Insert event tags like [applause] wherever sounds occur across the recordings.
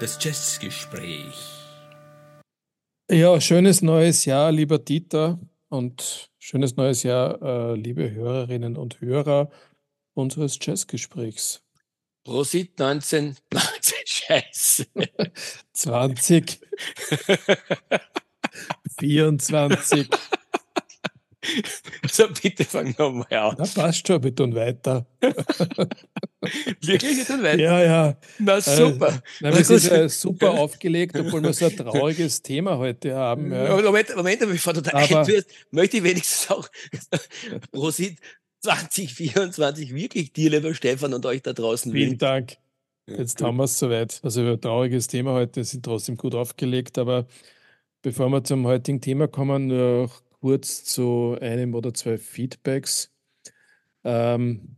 Das Jazzgespräch. Ja, schönes neues Jahr, lieber Dieter, und schönes neues Jahr, äh, liebe Hörerinnen und Hörer unseres Jazzgesprächs. Prosit 19, 19 Scheiße. 20, 24. [laughs] Also bitte fang nochmal an. Na, passt schon, wir tun weiter. [laughs] Wirklich, wir tun weiter? Ja, ja. Na super. Äh, na, wir sind ja super aufgelegt, obwohl wir so ein trauriges Thema heute haben. Ja. Moment, Moment, bevor du da einführst, möchte ich wenigstens auch [laughs] Prosit 2024 wirklich dir, lieber Stefan, und euch da draußen Vielen wünschen. Dank. Jetzt haben wir es soweit. Also ein trauriges Thema heute, sind trotzdem gut aufgelegt. Aber bevor wir zum heutigen Thema kommen, noch kurz zu einem oder zwei Feedbacks. Ähm,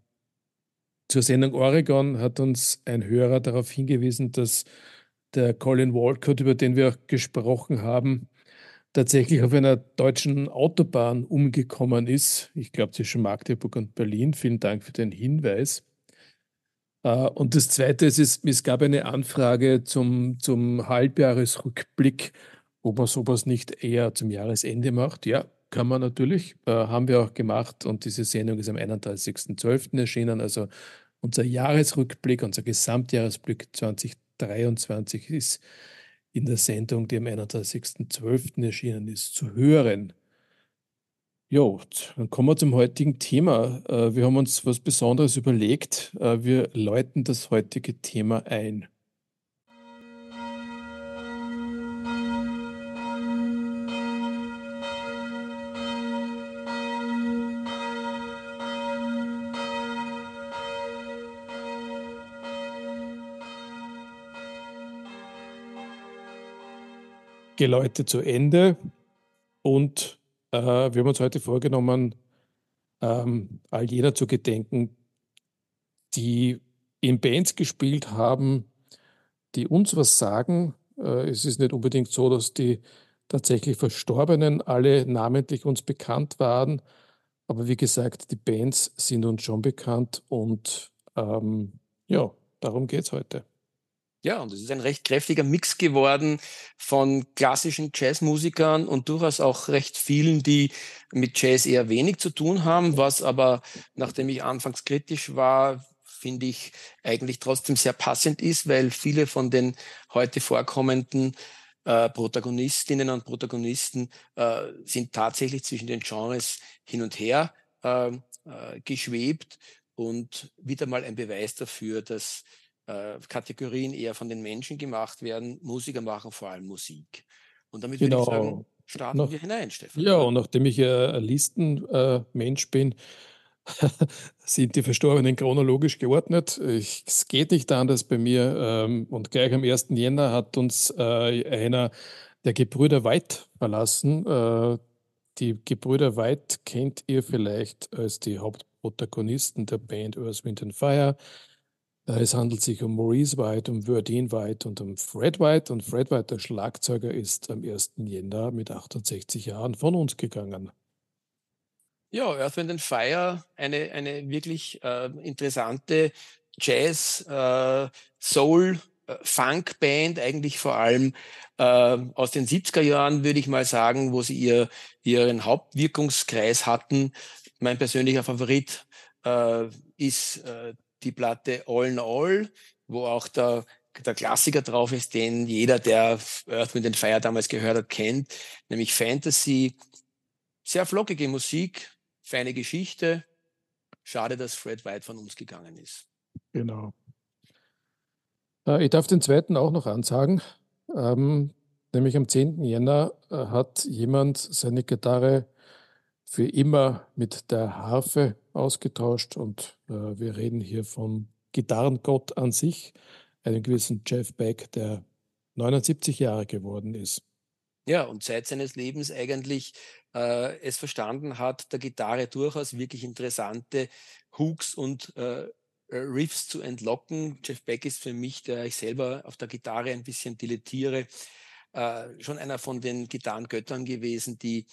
zur Sendung Oregon hat uns ein Hörer darauf hingewiesen, dass der Colin Walcott, über den wir auch gesprochen haben, tatsächlich auf einer deutschen Autobahn umgekommen ist. Ich glaube zwischen Magdeburg und Berlin. Vielen Dank für den Hinweis. Äh, Und das Zweite ist, es, gab eine Anfrage zum, zum Halbjahresrückblick, ob man sowas nicht eher zum Jahresende macht. Ja, kann man natürlich, äh, haben wir auch gemacht und diese Sendung ist am 31.12. erschienen. Also unser Jahresrückblick, unser Gesamtjahresblick 2023 ist in der Sendung, die am 31.12. erschienen ist, zu hören. Jo, dann kommen wir zum heutigen Thema. Äh, Wir haben uns was Besonderes überlegt. Äh, Wir läuten das heutige Thema ein. Geläute zu Ende und äh, wir haben uns heute vorgenommen, ähm, all jener zu gedenken, die in Bands gespielt haben, die uns was sagen. Äh, es ist nicht unbedingt so, dass die tatsächlich Verstorbenen alle namentlich uns bekannt waren, aber wie gesagt, die Bands sind uns schon bekannt und ähm, ja, darum geht es heute. Ja, und es ist ein recht kräftiger Mix geworden von klassischen Jazzmusikern und durchaus auch recht vielen, die mit Jazz eher wenig zu tun haben, was aber, nachdem ich anfangs kritisch war, finde ich eigentlich trotzdem sehr passend ist, weil viele von den heute vorkommenden äh, Protagonistinnen und Protagonisten äh, sind tatsächlich zwischen den Genres hin und her äh, äh, geschwebt und wieder mal ein Beweis dafür, dass äh, Kategorien eher von den Menschen gemacht werden. Musiker machen vor allem Musik. Und damit würde ich sagen, Genau. starten Noch- wir hinein, Stefan. Ja, und nachdem ich äh, ein Listenmensch bin, [laughs] sind die Verstorbenen chronologisch geordnet. Es geht nicht anders bei mir. Ähm, und gleich am 1. Jänner hat uns äh, einer der Gebrüder White verlassen. Äh, die Gebrüder White kennt ihr vielleicht als die Hauptprotagonisten der Band Earth, Wind and Fire. Äh, Es handelt sich um Maurice White, um Verdine White und um Fred White. Und Fred White, der Schlagzeuger, ist am 1. Jänner mit 68 Jahren von uns gegangen. Ja, Earth, Wind and Fire, eine, eine wirklich äh, interessante Jazz, äh, Soul, äh, Funk-Band, eigentlich vor allem äh, aus den 70er Jahren, würde ich mal sagen, wo sie ihr, ihren Hauptwirkungskreis hatten. Mein persönlicher Favorit äh, ist die Platte All in All, wo auch der, der Klassiker drauf ist, den jeder, der Earth, Wind Fire damals gehört hat, kennt, nämlich Fantasy. Sehr flockige Musik, feine Geschichte. Schade, dass Fred White von uns gegangen ist. Genau. Äh, Ich darf den zweiten auch noch ansagen. Ähm, nämlich am 10. Jänner äh, hat jemand seine Gitarre für immer mit der Harfe ausgetauscht und äh, wir reden hier vom Gitarrengott an sich, einem gewissen Jeff Beck, der 79 Jahre geworden ist. Ja, und seit seines Lebens eigentlich äh, es verstanden hat, der Gitarre durchaus wirklich interessante Hooks und äh, Riffs zu entlocken. Jeff Beck ist für mich, der ich selber auf der Gitarre ein bisschen dilettiere, äh, schon einer von den Gitarrengöttern gewesen, die,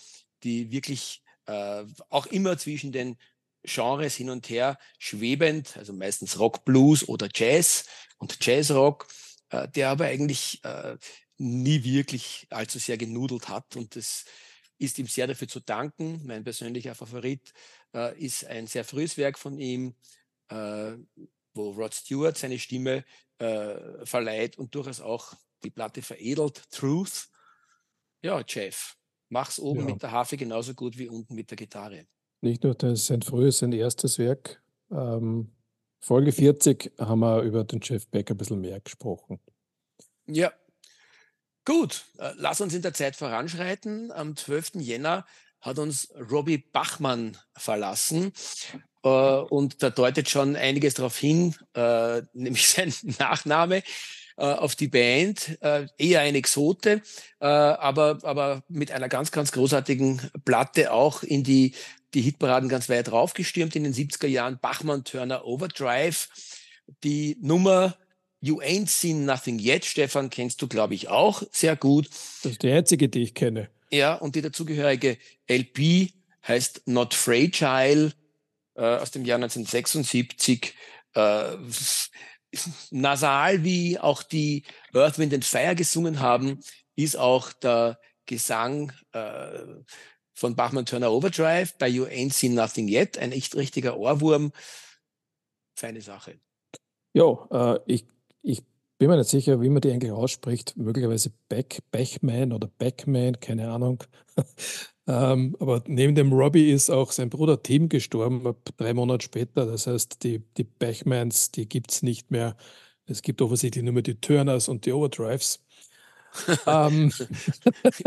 die wirklich äh, auch immer zwischen den Genres hin und her schwebend, also meistens Rock, Blues oder Jazz und Jazzrock, äh, der aber eigentlich äh, nie wirklich allzu sehr genudelt hat und das ist ihm sehr dafür zu danken. Mein persönlicher Favorit äh, ist ein sehr frühes Werk von ihm, äh, wo Rod Stewart seine Stimme äh, verleiht und durchaus auch die Platte veredelt, Truth. Ja, Jeff, mach's oben ja. mit der Harfe genauso gut wie unten mit der Gitarre. Nicht nur das sein frühes, sein erstes Werk. Ähm, Folge 40 haben wir über den Jeff Beck ein bisschen mehr gesprochen. Ja, Gut, äh, lass uns in der Zeit voranschreiten. Am 12. Jänner hat uns Robbie Bachmann verlassen. Äh, und da deutet schon einiges darauf hin, äh, [laughs] nämlich sein Nachname äh, auf die Band. Äh, eher ein Exote, äh, aber, aber mit einer ganz, ganz großartigen Platte auch in die, die Hitparaden ganz weit raufgestürmt in den 70er Jahren. Bachmann Turner Overdrive. Die Nummer You Ain't Seen Nothing Yet, Stefan, kennst du, glaube ich, auch sehr gut. Das ist die einzige, die ich kenne. Ja, und die dazugehörige LP heißt Not Fragile äh, aus dem Jahr 1976. Äh, nasal, wie auch die Earth, Wind and Fire gesungen haben, ist auch der Gesang äh, von Bachmann Turner Overdrive bei You Ain't Seen Nothing Yet, ein echt richtiger Ohrwurm. Feine Sache. Ja, äh, ich ich bin mir nicht sicher, wie man die eigentlich ausspricht. Möglicherweise Beck, Bechman oder Beckman, keine Ahnung. Ähm, aber neben dem Robbie ist auch sein Bruder Tim gestorben, drei Monate später. Das heißt, die, die Bechmans, die gibt es nicht mehr. Es gibt offensichtlich nur mehr die Turners und die Overdrives. [laughs] ähm.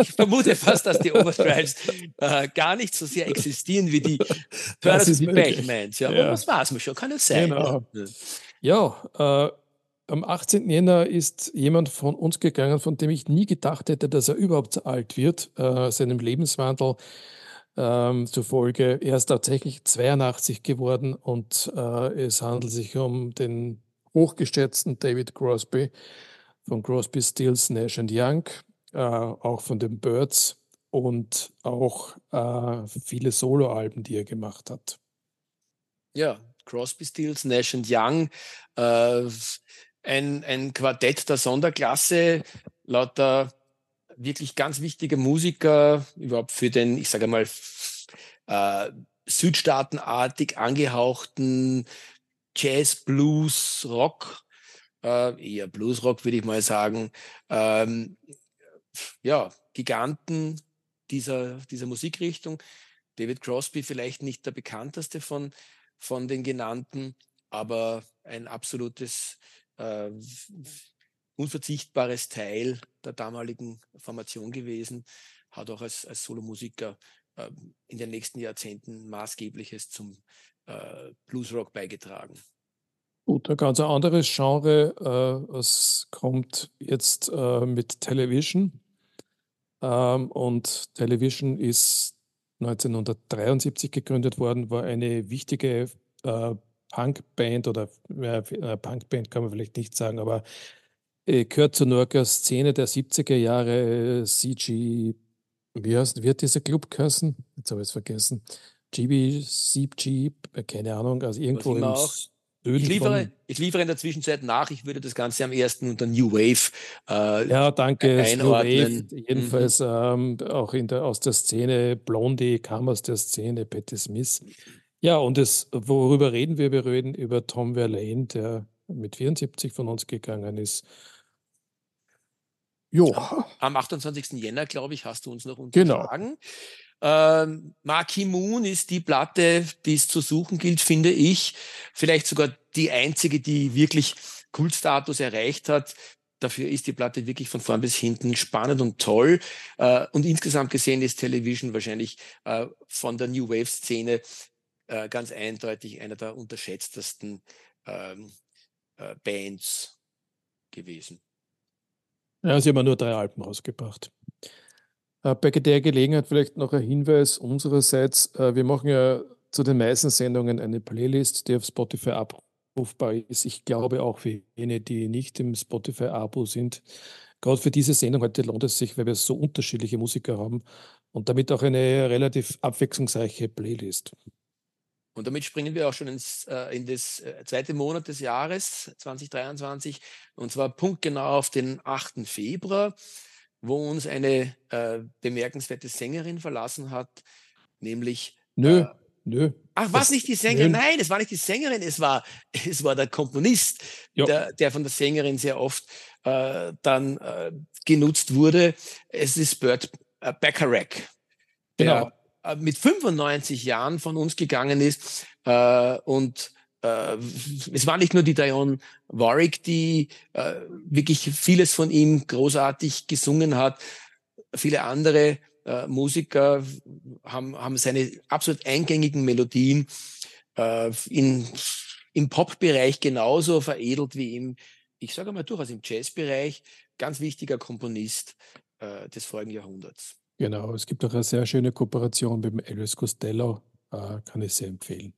Ich vermute fast, dass die Overdrives äh, gar nicht so sehr existieren wie die [laughs] Turners und die Bechmans. Ja, ja. das weiß man schon, kann es sein. Genau. Ja, äh, am 18. Jänner ist jemand von uns gegangen, von dem ich nie gedacht hätte, dass er überhaupt so alt wird, äh, seinem Lebenswandel ähm, zufolge. Er ist tatsächlich 82 geworden und äh, es handelt sich um den hochgeschätzten David Crosby von Crosby, Stills, Nash Young, äh, auch von den Birds und auch äh, viele Soloalben, die er gemacht hat. Ja, Crosby, Stills, Nash Young, äh, ein, ein Quartett der Sonderklasse, lauter wirklich ganz wichtige Musiker, überhaupt für den, ich sage mal, äh, südstaatenartig angehauchten Jazz, Blues, Rock, äh, eher Blues Rock würde ich mal sagen, ähm, ja, Giganten dieser, dieser Musikrichtung. David Crosby vielleicht nicht der bekannteste von, von den genannten, aber ein absolutes äh, unverzichtbares Teil der damaligen Formation gewesen, hat auch als, als Solomusiker äh, in den nächsten Jahrzehnten maßgebliches zum äh, Bluesrock beigetragen. Gut, ein ganz anderes Genre, äh, es kommt jetzt äh, mit Television. Ähm, und Television ist 1973 gegründet worden, war eine wichtige äh, Punkband oder äh, Punkband kann man vielleicht nicht sagen, aber äh, gehört zur New Szene der 70er Jahre. Äh, CG, wie heißt, wird dieser Club geheißen? Jetzt habe ich es vergessen. GB, CG, äh, keine Ahnung, also irgendwo im ich liefere, ich liefere in der Zwischenzeit nach. Ich würde das Ganze am ersten unter New Wave äh, ja, danke, einordnen. Wave, jedenfalls mhm. ähm, auch in der, aus der Szene Blondie kam aus der Szene Patti Smith. Ja, und das, worüber reden wir? Wir reden über Tom Verlaine, der mit 74 von uns gegangen ist. Jo. Am 28. Jänner, glaube ich, hast du uns noch genau. unterschlagen. Genau. Ähm, Marquee Moon ist die Platte, die es zu suchen gilt, finde ich. Vielleicht sogar die einzige, die wirklich Kultstatus erreicht hat. Dafür ist die Platte wirklich von vorn bis hinten spannend und toll. Äh, und insgesamt gesehen ist Television wahrscheinlich äh, von der New Wave Szene äh, ganz eindeutig einer der unterschätztesten ähm, äh, Bands gewesen. Ja, sie haben nur drei Alben rausgebracht. Äh, bei der Gelegenheit vielleicht noch ein Hinweis unsererseits. Äh, wir machen ja zu den meisten Sendungen eine Playlist, die auf Spotify abrufbar ist. Ich glaube auch für jene, die nicht im Spotify-Abo sind. Gerade für diese Sendung heute lohnt es sich, weil wir so unterschiedliche Musiker haben und damit auch eine relativ abwechslungsreiche Playlist. Und damit springen wir auch schon ins, äh, in das äh, zweite Monat des Jahres 2023 und zwar punktgenau auf den 8. Februar, wo uns eine äh, bemerkenswerte Sängerin verlassen hat, nämlich. Nö, äh, nö. Ach, war es nicht die Sängerin? Nö. Nein, es war nicht die Sängerin, es war, [laughs] es war der Komponist, der, der, von der Sängerin sehr oft äh, dann äh, genutzt wurde. Es ist Bert äh, Bacharach. Genau. Der, mit 95 Jahren von uns gegangen ist. Äh, und äh, es war nicht nur die Diane Warwick, die äh, wirklich vieles von ihm großartig gesungen hat. Viele andere äh, Musiker haben, haben seine absolut eingängigen Melodien äh, in, im Pop-Bereich genauso veredelt wie im, ich sage mal durchaus im Jazz-Bereich. Ganz wichtiger Komponist äh, des vorigen Jahrhunderts. Genau, es gibt auch eine sehr schöne Kooperation mit dem Elvis Costello, äh, kann ich sehr empfehlen.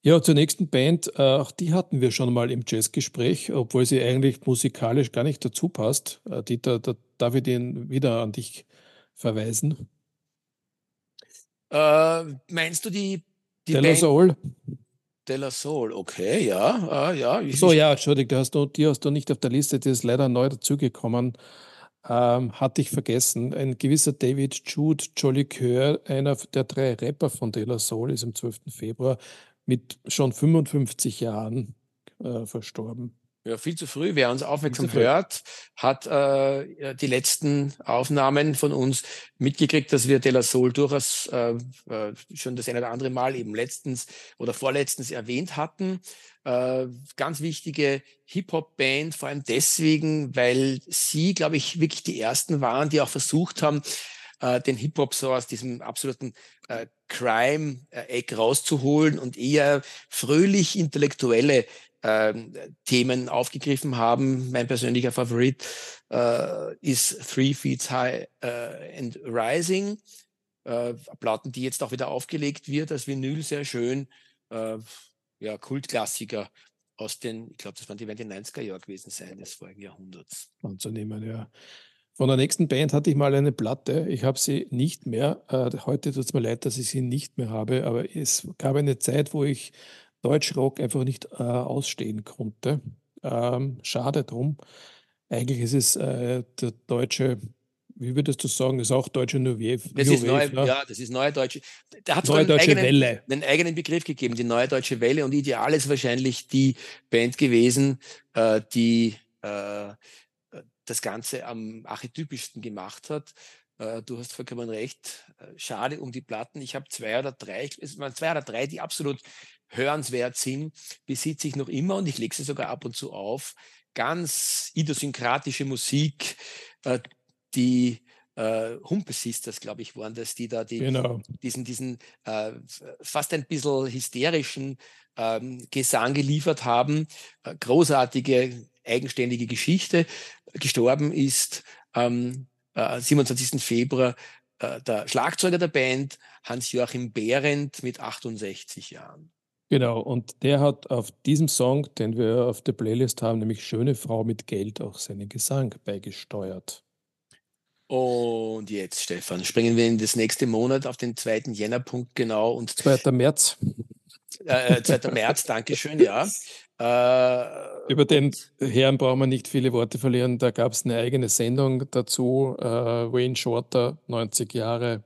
Ja, zur nächsten Band, äh, auch die hatten wir schon mal im Jazzgespräch, obwohl sie eigentlich musikalisch gar nicht dazu passt. Äh, Dieter, da darf ich den wieder an dich verweisen. Äh, meinst du die, die Della Soul? Della Soul, okay, ja, äh, ja. Ich, so, ja, Entschuldigung, hast du, die hast du nicht auf der Liste, die ist leider neu dazugekommen ähm, hatte ich vergessen. Ein gewisser David Jude Jolicoeur, einer der drei Rapper von De La Soul, ist am 12. Februar mit schon 55 Jahren äh, verstorben. Ja, viel zu früh. Wer uns aufmerksam hört, hat äh, die letzten Aufnahmen von uns mitgekriegt, dass wir De La Soul durchaus äh, äh, schon das eine oder andere Mal eben letztens oder vorletztens erwähnt hatten. Äh, ganz wichtige Hip-Hop-Band, vor allem deswegen, weil sie, glaube ich, wirklich die ersten waren, die auch versucht haben, äh, den Hip-Hop so aus diesem absoluten äh, Crime-Eck rauszuholen und eher fröhlich intellektuelle ähm, Themen aufgegriffen haben. Mein persönlicher Favorit äh, ist Three Feet High äh, and Rising. Äh, Platten, die jetzt auch wieder aufgelegt wird als Vinyl, sehr schön. Äh, ja, Kultklassiker aus den, ich glaube, das waren die, werden die 90er Jahre gewesen sein, des vorigen Jahrhunderts. Anzunehmen, ja. Von der nächsten Band hatte ich mal eine Platte. Ich habe sie nicht mehr. Äh, heute tut es mir leid, dass ich sie nicht mehr habe, aber es gab eine Zeit, wo ich Deutschrock einfach nicht äh, ausstehen konnte. Ähm, schade drum. Eigentlich ist es äh, der deutsche, wie würdest du sagen, ist auch deutsche New Das ist neue, ne? ja, das ist neue deutsche. Da hat es einen, eigenen, einen eigenen Begriff gegeben, die neue deutsche Welle. Und ideal ist wahrscheinlich die Band gewesen, äh, die äh, das Ganze am archetypischsten gemacht hat. Äh, du hast vollkommen recht. Äh, schade um die Platten. Ich habe zwei oder drei, es waren zwei oder drei, die absolut hörenswert sind, besitze ich noch immer und ich lege sie sogar ab und zu auf. Ganz idiosynkratische Musik, äh, die äh, Humpe Sisters, glaube ich, waren das, die da die, genau. diesen, diesen äh, fast ein bisschen hysterischen ähm, Gesang geliefert haben. Äh, großartige, eigenständige Geschichte. Gestorben ist am äh, 27. Februar äh, der Schlagzeuger der Band, Hans-Joachim Behrendt, mit 68 Jahren. Genau, und der hat auf diesem Song, den wir auf der Playlist haben, nämlich Schöne Frau mit Geld, auch seinen Gesang beigesteuert. Und jetzt, Stefan, springen wir in das nächste Monat auf den 2. Jännerpunkt genau. Und 2. März. Äh, 2. Äh, März, [laughs] Dankeschön, ja. Äh, Über den Herrn brauchen wir nicht viele Worte verlieren. Da gab es eine eigene Sendung dazu. Äh, Wayne Shorter, 90 Jahre,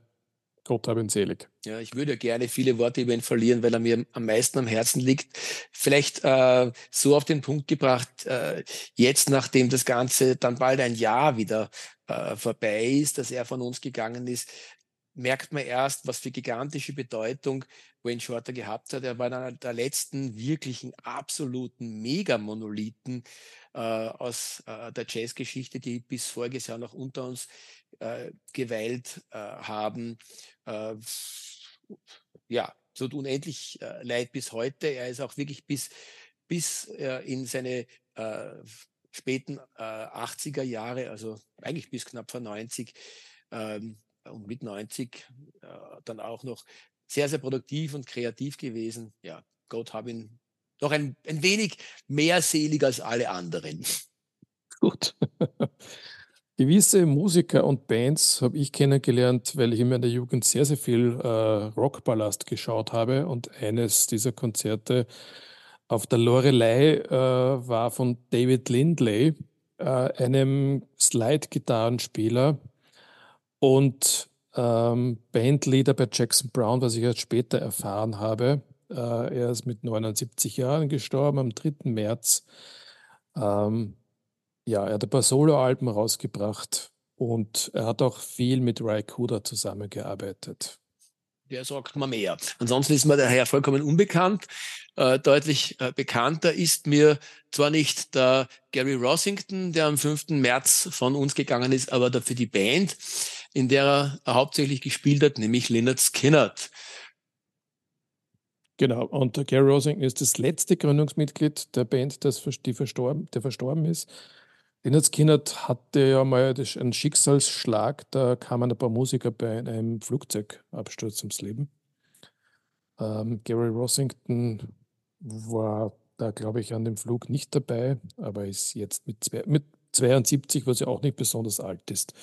Gott hab ihn selig. Ja, ich würde gerne viele Worte über ihn verlieren, weil er mir am meisten am Herzen liegt. Vielleicht äh, so auf den Punkt gebracht, äh, jetzt nachdem das Ganze dann bald ein Jahr wieder äh, vorbei ist, dass er von uns gegangen ist, merkt man erst, was für gigantische Bedeutung Wayne Shorter gehabt hat. Er war einer der letzten wirklichen absoluten Megamonolithen äh, aus äh, der Jazzgeschichte, die bis voriges Jahr noch unter uns äh, geweilt äh, haben. Äh, ja, tut unendlich äh, leid bis heute. Er ist auch wirklich bis, bis in seine späten 80er Jahre, also eigentlich bis knapp vor 90 ähm, und mit 90 dann auch noch sehr, sehr produktiv und kreativ gewesen. Ja, Gott habe ihn noch ein, ein wenig mehr selig als alle anderen. [laughs] Gut. Gewisse Musiker und Bands habe ich kennengelernt, weil ich in meiner Jugend sehr, sehr viel äh, Rockballast geschaut habe. Und eines dieser Konzerte auf der Lorelei äh, war von David Lindley, äh, einem Slide-Gitarrenspieler und ähm, Bandleader bei Jackson Brown, was ich erst später erfahren habe. Äh, er ist mit 79 Jahren gestorben am 3. März. Ähm, ja, er hat ein paar Soloalben rausgebracht und er hat auch viel mit Ry Cooder zusammengearbeitet. Der sagt mir mehr. Ansonsten ist mir der Herr vollkommen unbekannt. Äh, deutlich äh, bekannter ist mir zwar nicht der Gary Rossington, der am 5. März von uns gegangen ist, aber dafür die Band, in der er hauptsächlich gespielt hat, nämlich Leonard Skinnert. Genau, und der Gary Rossington ist das letzte Gründungsmitglied der Band, das, die verstorben, der verstorben ist. Leonard Skinner hatte ja mal einen Schicksalsschlag, da kamen ein paar Musiker bei einem Flugzeugabsturz ums Leben. Ähm, Gary Rossington war da, glaube ich, an dem Flug nicht dabei, aber ist jetzt mit, zwei, mit 72, was ja auch nicht besonders alt ist,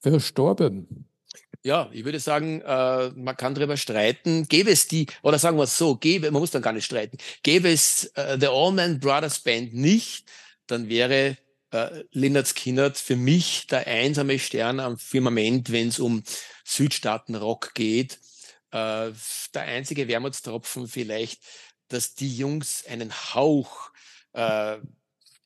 verstorben. Ja, ich würde sagen, äh, man kann darüber streiten. Gäbe es die, oder sagen wir es so, gäbe, man muss dann gar nicht streiten, gäbe es äh, The Allman Brothers Band nicht, dann wäre äh, Leonard Skinnert für mich der einsame Stern am Firmament, wenn es um Südstaatenrock geht. Äh, der einzige Wermutstropfen vielleicht, dass die Jungs einen Hauch äh,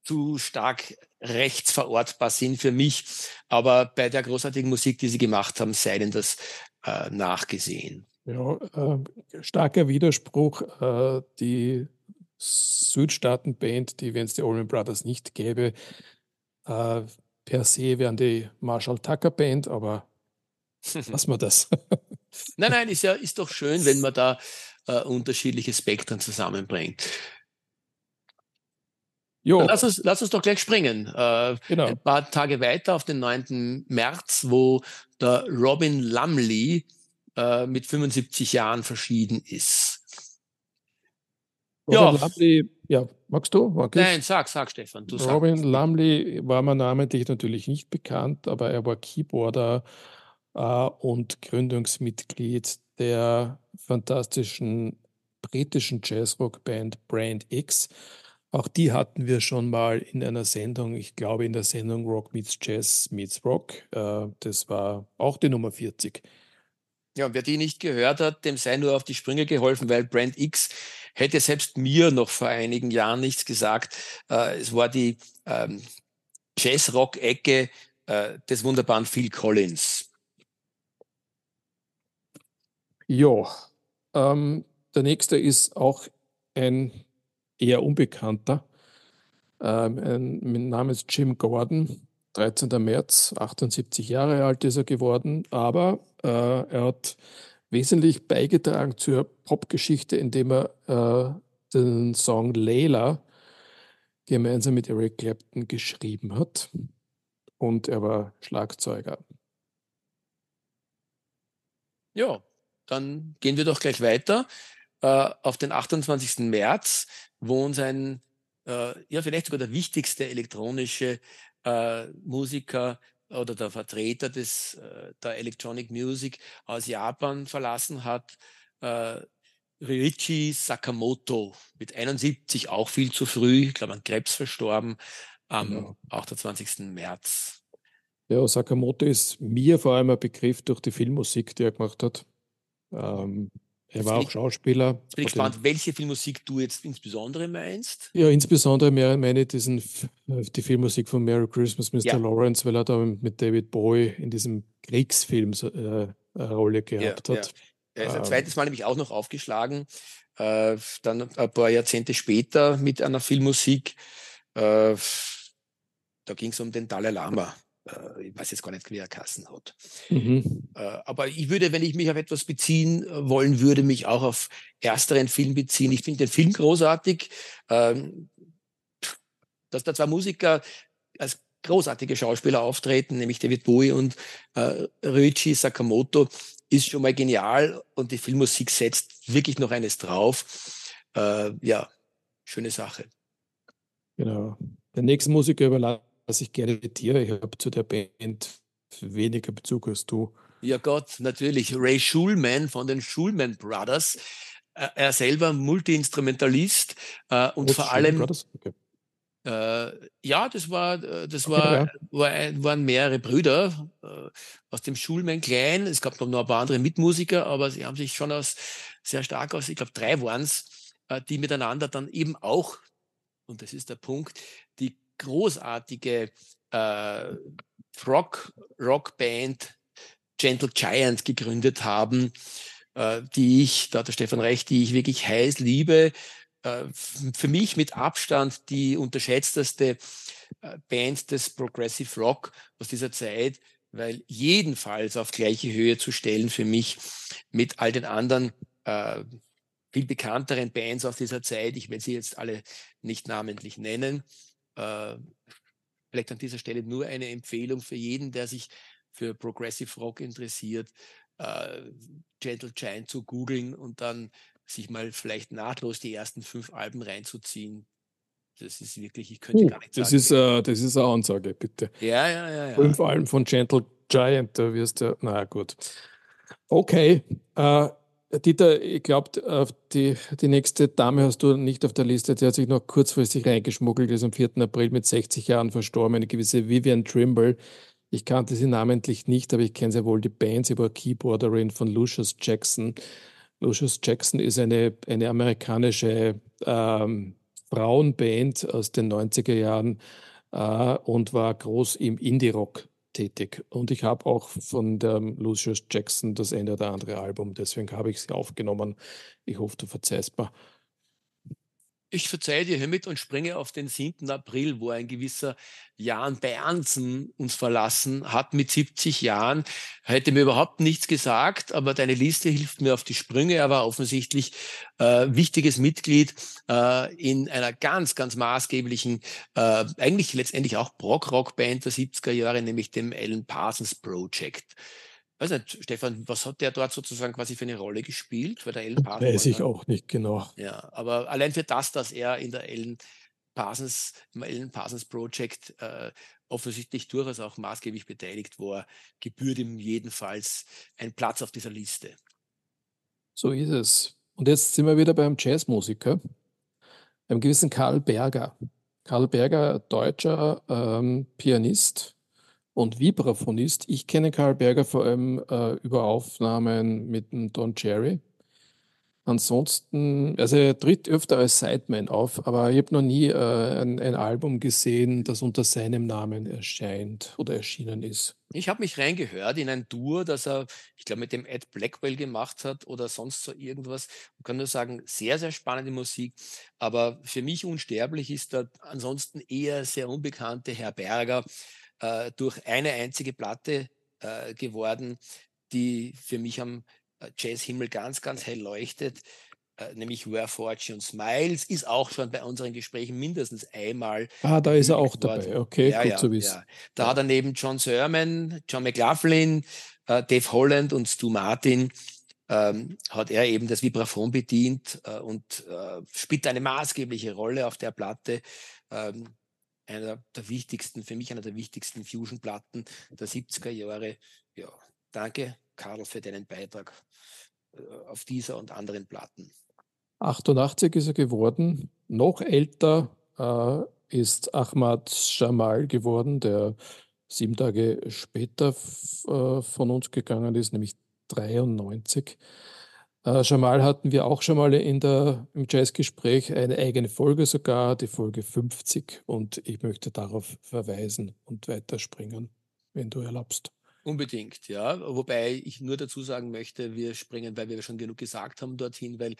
zu stark rechts verortbar sind für mich. Aber bei der großartigen Musik, die sie gemacht haben, sei denn das äh, nachgesehen. Ja, äh, starker Widerspruch. Äh, die Südstaatenband, die, wenn es die Allman Brothers nicht gäbe, äh, per se wären die Marshall Tucker Band, aber [laughs] lassen wir das. nein, nein, ist ja ist doch schön, wenn man da äh, unterschiedliche Spektren zusammenbringt. Jo. lass, uns, lass uns doch gleich springen. Äh, genau. Ein paar Tage weiter auf den 9. März, wo der Robin Lumley äh, mit 75 Jahren verschieden ist. Robin ja. Lumley, ja, magst du? Mag Nein, sag, sag Stefan. Du Robin sag. Lumley war mir namentlich natürlich nicht bekannt, aber er war Keyboarder äh, und Gründungsmitglied der fantastischen britischen Jazzrock-Band Brand X. Auch die hatten wir schon mal in einer Sendung, ich glaube in der Sendung Rock Meets Jazz Meets Rock. Äh, das war auch die Nummer 40. Ja, und wer die nicht gehört hat, dem sei nur auf die Sprünge geholfen, weil Brand X hätte selbst mir noch vor einigen Jahren nichts gesagt. Äh, es war die ähm, Jazz-Rock-Ecke äh, des wunderbaren Phil Collins. Ja, ähm, der nächste ist auch ein eher unbekannter. Ähm, ein, Name ist Jim Gordon. 13. März, 78 Jahre alt ist er geworden, aber äh, er hat wesentlich beigetragen zur Popgeschichte, indem er äh, den Song Layla gemeinsam mit Eric Clapton geschrieben hat. Und er war Schlagzeuger. Ja, dann gehen wir doch gleich weiter äh, auf den 28. März, wo uns ein, äh, ja, vielleicht sogar der wichtigste elektronische äh, Musiker oder der Vertreter des, äh, der Electronic Music aus Japan verlassen hat, äh, Ryuichi Sakamoto mit 71, auch viel zu früh, ich glaube an Krebs verstorben, am genau. 28. März. Ja, Sakamoto ist mir vor allem ein Begriff durch die Filmmusik, die er gemacht hat. Ähm, er war auch Schauspieler. Jetzt bin ich gespannt, welche Filmmusik du jetzt insbesondere meinst. Ja, insbesondere meine diesen, äh, die Filmmusik von Merry Christmas, Mr. Ja. Lawrence, weil er da mit David Bowie in diesem Kriegsfilm äh, eine Rolle gehabt ja, hat. Ja. Er ist ein ähm. zweites Mal nämlich auch noch aufgeschlagen, äh, dann ein paar Jahrzehnte später mit einer Filmmusik. Äh, da ging es um den Dalai Lama äh, ich weiß jetzt gar nicht, wie er Kassen hat. Mhm. Äh, aber ich würde, wenn ich mich auf etwas beziehen äh, wollen würde, mich auch auf ersteren Film beziehen. Ich finde den Film großartig. Ähm, dass da zwei Musiker als großartige Schauspieler auftreten, nämlich David Bowie und äh, Ryuichi Sakamoto, ist schon mal genial und die Filmmusik setzt wirklich noch eines drauf. Äh, ja, schöne Sache. Genau. Der nächste Musiker überlasse ich gerne zitiere. Ich habe zu der Band weniger Bezug als du. Ja Gott, natürlich. Ray Schulman von den Schulman Brothers. Er selber Multiinstrumentalist äh, und oh, vor allem okay. Äh, ja, das war, äh, das okay, war, ja. war waren mehrere Brüder äh, aus dem Schulman Klein. Es gab noch ein paar andere Mitmusiker, aber sie haben sich schon aus sehr stark aus, ich glaube drei waren es, äh, die miteinander dann eben auch, und das ist der Punkt, großartige äh, Rock Rockband Gentle Giant gegründet haben, äh, die ich, da hat der Stefan recht, die ich wirklich heiß liebe äh, für mich mit Abstand die unterschätzteste äh, Band des Progressive Rock aus dieser Zeit, weil jedenfalls auf gleiche Höhe zu stellen für mich mit all den anderen äh, viel bekannteren Bands aus dieser Zeit. Ich will sie jetzt alle nicht namentlich nennen. Äh, vielleicht an dieser Stelle nur eine Empfehlung für jeden, der sich für Progressive Rock interessiert, äh, Gentle Giant zu googeln und dann sich mal vielleicht nahtlos die ersten fünf Alben reinzuziehen. Das ist wirklich, ich könnte uh, gar nicht das sagen. Ist, äh, das ist eine Ansage, bitte. Ja, ja, ja. ja. Fünf Alben von Gentle Giant, da wirst du, naja, gut. Okay. Äh, Dieter, ich glaube, äh, die, die nächste Dame hast du nicht auf der Liste. Die hat sich noch kurzfristig reingeschmuggelt, ist am 4. April mit 60 Jahren verstorben, eine gewisse Vivian Trimble. Ich kannte sie namentlich nicht, aber ich kenne sehr wohl die Band. Sie war Keyboarderin von Lucius Jackson. Lucius Jackson ist eine, eine amerikanische ähm, Frauenband aus den 90er Jahren äh, und war groß im Indie-Rock tätig. Und ich habe auch von der Lucius Jackson das eine oder andere Album, deswegen habe ich sie aufgenommen. Ich hoffe, du verzeihst mir. Ich verzeihe dir hiermit und springe auf den 7. April, wo ein gewisser Jan Bernsen uns verlassen hat mit 70 Jahren. Hätte mir überhaupt nichts gesagt, aber deine Liste hilft mir auf die Sprünge. Er war offensichtlich äh, wichtiges Mitglied äh, in einer ganz, ganz maßgeblichen, äh, eigentlich letztendlich auch Brock-Rock-Band der 70er Jahre, nämlich dem Alan Parsons Project weiß nicht, Stefan, was hat der dort sozusagen quasi für eine Rolle gespielt? Weil der Ellen Parsons. Weiß ich auch nicht genau. Ja, aber allein für das, dass er in der Ellen Parsons, im Ellen Parsons Project äh, offensichtlich durchaus auch maßgeblich beteiligt war, gebührt ihm jedenfalls ein Platz auf dieser Liste. So ist es. Und jetzt sind wir wieder beim Jazzmusiker, einem gewissen Karl Berger. Karl Berger, deutscher ähm, Pianist, und Vibraphonist. Ich kenne Karl Berger vor allem äh, über Aufnahmen mit dem Don Cherry. Ansonsten, also er tritt öfter als Sideman auf, aber ich habe noch nie äh, ein, ein, Album gesehen, das unter seinem Namen erscheint oder erschienen ist. Ich habe mich reingehört in ein Duo, das er, ich glaube, mit dem Ed Blackwell gemacht hat oder sonst so irgendwas. Man kann nur sagen, sehr, sehr spannende Musik. Aber für mich unsterblich ist der ansonsten eher sehr unbekannte Herr Berger, äh, durch eine einzige Platte äh, geworden, die für mich am äh, Jazzhimmel ganz, ganz hell leuchtet, äh, nämlich Where Fortune Smiles, ist auch schon bei unseren Gesprächen mindestens einmal. Ah, da ist er auch worden. dabei, okay, ja, gut ja, zu wissen. Ja. Da hat er neben John Sermon, John McLaughlin, äh, Dave Holland und Stu Martin ähm, hat er eben das Vibraphon bedient äh, und äh, spielt eine maßgebliche Rolle auf der Platte. Ähm, einer der wichtigsten, für mich einer der wichtigsten Fusion-Platten der 70er Jahre. Ja, danke, Karl, für deinen Beitrag äh, auf dieser und anderen Platten. 88 ist er geworden. Noch älter äh, ist Ahmad Jamal geworden, der sieben Tage später äh, von uns gegangen ist, nämlich 93. Äh, Jamal hatten wir auch schon mal in der, im Jazzgespräch eine eigene Folge sogar, die Folge 50. Und ich möchte darauf verweisen und weiterspringen, wenn du erlaubst. Unbedingt, ja. Wobei ich nur dazu sagen möchte, wir springen, weil wir schon genug gesagt haben dorthin, weil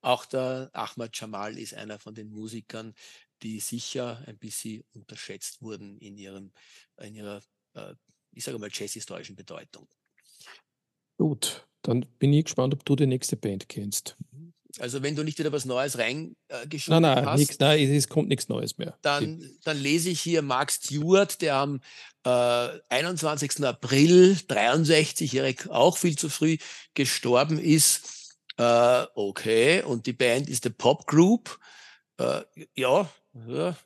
auch der Ahmad Jamal ist einer von den Musikern, die sicher ein bisschen unterschätzt wurden in, ihrem, in ihrer, äh, ich sage mal, jazzhistorischen Bedeutung. Gut, dann bin ich gespannt, ob du die nächste Band kennst. Also wenn du nicht wieder was Neues reingeschoben nein, nein, hast, nix, nein, es kommt nichts Neues mehr. Dann, dann lese ich hier Mark Stewart, der am äh, 21. April 63-jährig auch viel zu früh gestorben ist. Äh, okay, und die Band ist The Pop Group. Äh, ja, ja,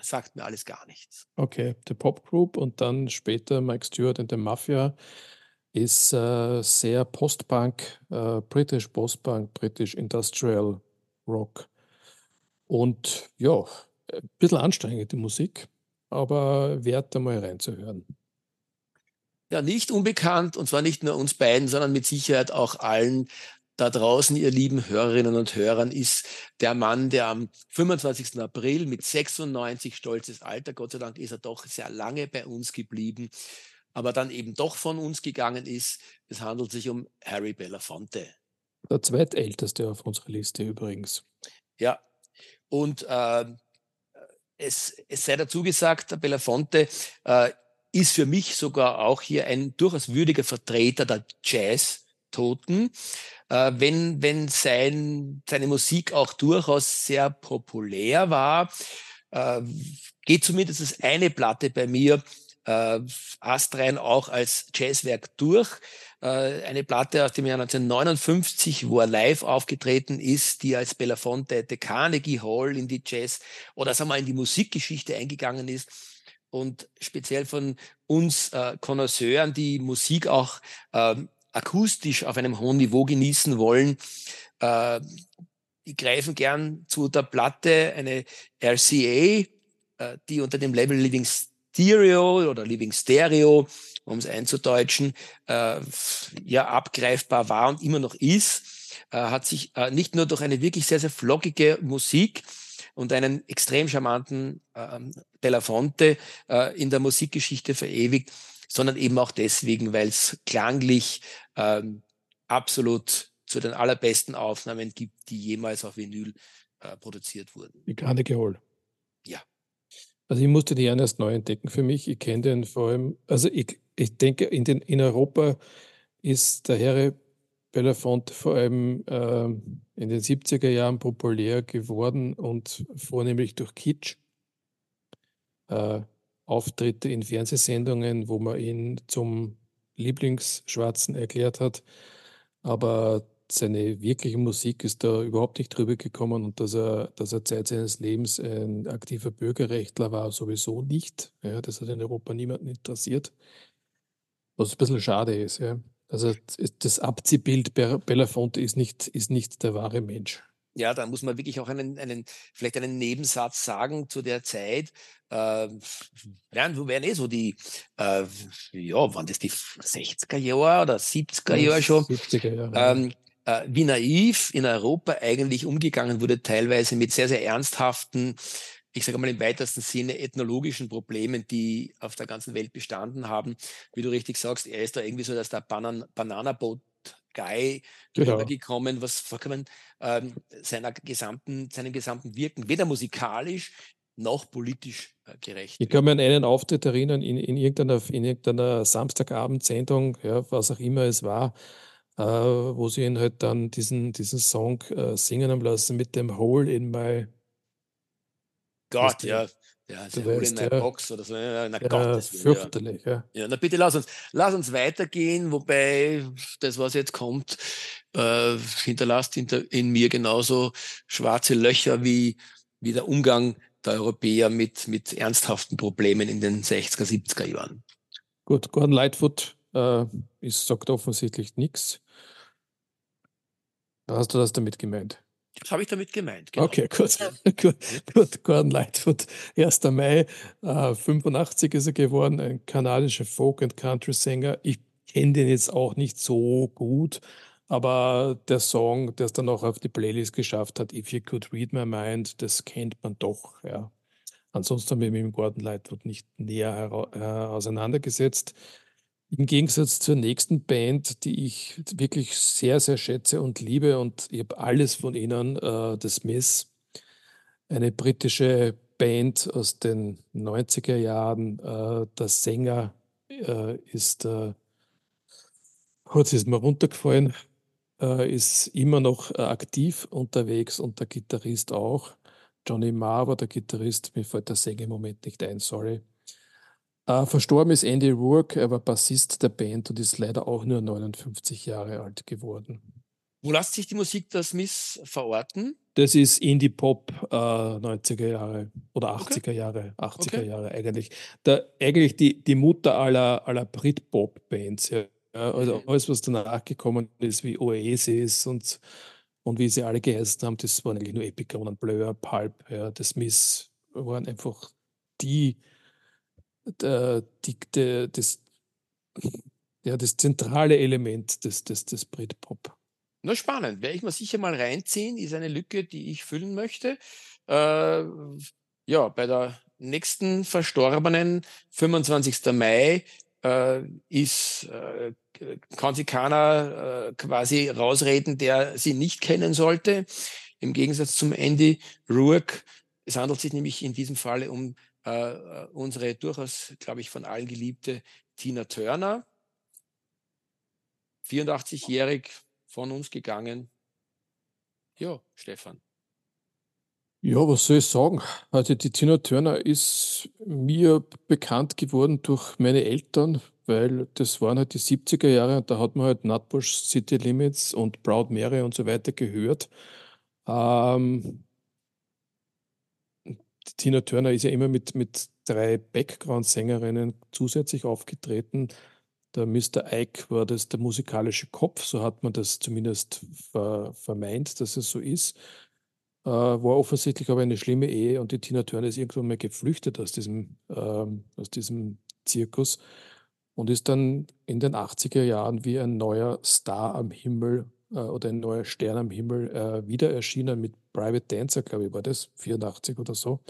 sagt mir alles gar nichts. Okay, The Pop Group und dann später Mike Stewart in the Mafia ist äh, sehr Post-Punk, äh, British Post-Punk, British Industrial Rock. Und ja, ein bisschen anstrengend die Musik, aber wert einmal reinzuhören. Ja, nicht unbekannt und zwar nicht nur uns beiden, sondern mit Sicherheit auch allen da draußen, ihr lieben Hörerinnen und Hörern, ist der Mann, der am 25. April mit 96 stolzes Alter, Gott sei Dank ist er doch sehr lange bei uns geblieben, aber dann eben doch von uns gegangen ist. Es handelt sich um Harry Belafonte. Der zweitälteste auf unserer Liste übrigens. Ja, und äh, es, es sei dazu gesagt, der Belafonte äh, ist für mich sogar auch hier ein durchaus würdiger Vertreter der Jazz-Toten äh, wenn, wenn sein, seine Musik auch durchaus sehr populär war, äh, geht zumindest eine Platte bei mir äh, astrein auch als Jazzwerk durch. Äh, eine Platte aus dem Jahr 1959, wo er live aufgetreten ist, die als Belafonte the Carnegie Hall in die Jazz oder sagen wir mal in die Musikgeschichte eingegangen ist und speziell von uns äh, Connoisseuren, die Musik auch ähm, akustisch auf einem hohen Niveau genießen wollen, äh, die greifen gern zu der Platte eine RCA, äh, die unter dem Label Living Stereo oder Living Stereo, um es einzudeutschen, äh, ja abgreifbar war und immer noch ist, äh, hat sich äh, nicht nur durch eine wirklich sehr, sehr flockige Musik und einen extrem charmanten ähm, Belafonte äh, in der Musikgeschichte verewigt, sondern eben auch deswegen, weil es klanglich ähm, absolut zu den allerbesten Aufnahmen gibt, die jemals auf Vinyl äh, produziert wurden. Die gerade geholt. Ja. Also ich musste die erst neu entdecken für mich. Ich kenne den vor allem, also ich, ich denke, in, den, in Europa ist der Herr Belafonte vor allem äh, in den 70er Jahren populär geworden und vornehmlich durch Kitsch. Äh, Auftritte in Fernsehsendungen, wo man ihn zum Lieblingsschwarzen erklärt hat. Aber seine wirkliche Musik ist da überhaupt nicht drüber gekommen und dass er, dass er Zeit seines Lebens ein aktiver Bürgerrechtler war, sowieso nicht. Ja, das hat in Europa niemanden interessiert. Was ein bisschen schade ist. Ja. Also das Abziehbild Belafonte ist nicht, ist nicht der wahre Mensch. Ja, da muss man wirklich auch einen, einen vielleicht einen Nebensatz sagen zu der Zeit. Äh, ja, wo wären eh so die, äh, ja, waren das die 60er Jahre oder 70er Jahre schon? 70er Jahre. Ähm, äh, wie naiv in Europa eigentlich umgegangen wurde, teilweise mit sehr, sehr ernsthaften, ich sage mal im weitesten Sinne ethnologischen Problemen, die auf der ganzen Welt bestanden haben. Wie du richtig sagst, er ist da irgendwie so, dass der Banan Bananaboat Guy genau. gekommen, was vollkommen ähm, seiner gesamten, seinem gesamten Wirken, weder musikalisch noch politisch äh, gerecht. Ich kann mich an einen Auftritt erinnern in, in irgendeiner, in irgendeiner Samstagabendsendung, ja, was auch immer es war, äh, wo sie ihn halt dann diesen, diesen Song äh, singen haben lassen mit dem Hole in my Gott, ja. Ja, du weißt, in ja. Box oder so. Ja, na ja, Gott, fürchterlich, ja. ja. na bitte lass uns, lass uns weitergehen, wobei das, was jetzt kommt, äh, hinterlasst hinter, in mir genauso schwarze Löcher wie, wie der Umgang der Europäer mit, mit ernsthaften Problemen in den 60er, 70er Jahren. Gut, Gordon Lightfoot äh, ist, sagt offensichtlich nichts. Hast du das damit gemeint? Das habe ich damit gemeint. Genau. Okay, gut. [laughs] gut. gut. Gordon Lightfoot, 1. Mai, äh, 85 ist er geworden, ein kanadischer Folk- and Country-Sänger. Ich kenne den jetzt auch nicht so gut, aber der Song, der es dann auch auf die Playlist geschafft hat, If You Could Read My Mind, das kennt man doch. Ja. Ansonsten haben wir mit dem Gordon Lightfoot nicht näher äh, auseinandergesetzt. Im Gegensatz zur nächsten Band, die ich wirklich sehr, sehr schätze und liebe, und ich habe alles von ihnen, äh, The Smiths, eine britische Band aus den 90er Jahren. Äh, der Sänger äh, ist, äh, kurz ist mir runtergefallen, äh, ist immer noch äh, aktiv unterwegs und der Gitarrist auch. Johnny Marr war der Gitarrist, mir fällt der Sänger im Moment nicht ein, sorry. Äh, verstorben ist Andy Rourke, er war Bassist der Band und ist leider auch nur 59 Jahre alt geworden. Wo lässt sich die Musik der Smiths verorten? Das ist Indie-Pop äh, 90er Jahre oder Okay, 80er Jahre, 80er okay. Jahre eigentlich. Da, eigentlich die, die Mutter aller, aller Brit-Pop-Bands. Ja. Also Mhm. alles, was danach gekommen ist, wie Oasis und, und wie sie alle geheißen haben, das waren eigentlich nur Epikonen, Blur, Pulp, ja, The Smiths waren einfach die, der- die, die, das, ja, das zentrale Element des, des, des Britpop. Na, spannend. Werde ich mir sicher mal reinziehen. Ist eine Lücke, die ich füllen möchte. Äh, ja, bei der nächsten Verstorbenen, 25. Mai, äh, ist, äh, kann sich keiner äh, quasi rausreden, der sie nicht kennen sollte. Im Gegensatz zum Andy Rourke. Es handelt sich nämlich in diesem Falle um äh, unsere durchaus, glaube ich, von allen geliebte Tina Turner. 84-jährig von uns gegangen. Ja, Stefan. Ja, was soll ich sagen? Also die Tina Turner ist mir bekannt geworden durch meine Eltern, weil das waren halt die 70er Jahre und da hat man halt Nutbush City Limits und Proud Mary und so weiter gehört. Ähm, Tina Turner ist ja immer mit, mit drei Background-Sängerinnen zusätzlich aufgetreten. Der Mr. Ike war das der musikalische Kopf, so hat man das zumindest ver, vermeint, dass es so ist. Äh, war offensichtlich aber eine schlimme Ehe und die Tina Turner ist irgendwann mal geflüchtet aus diesem, ähm, aus diesem Zirkus und ist dann in den 80er Jahren wie ein neuer Star am Himmel äh, oder ein neuer Stern am Himmel äh, wieder erschienen mit Private Dancer, glaube ich, war das 84 oder so.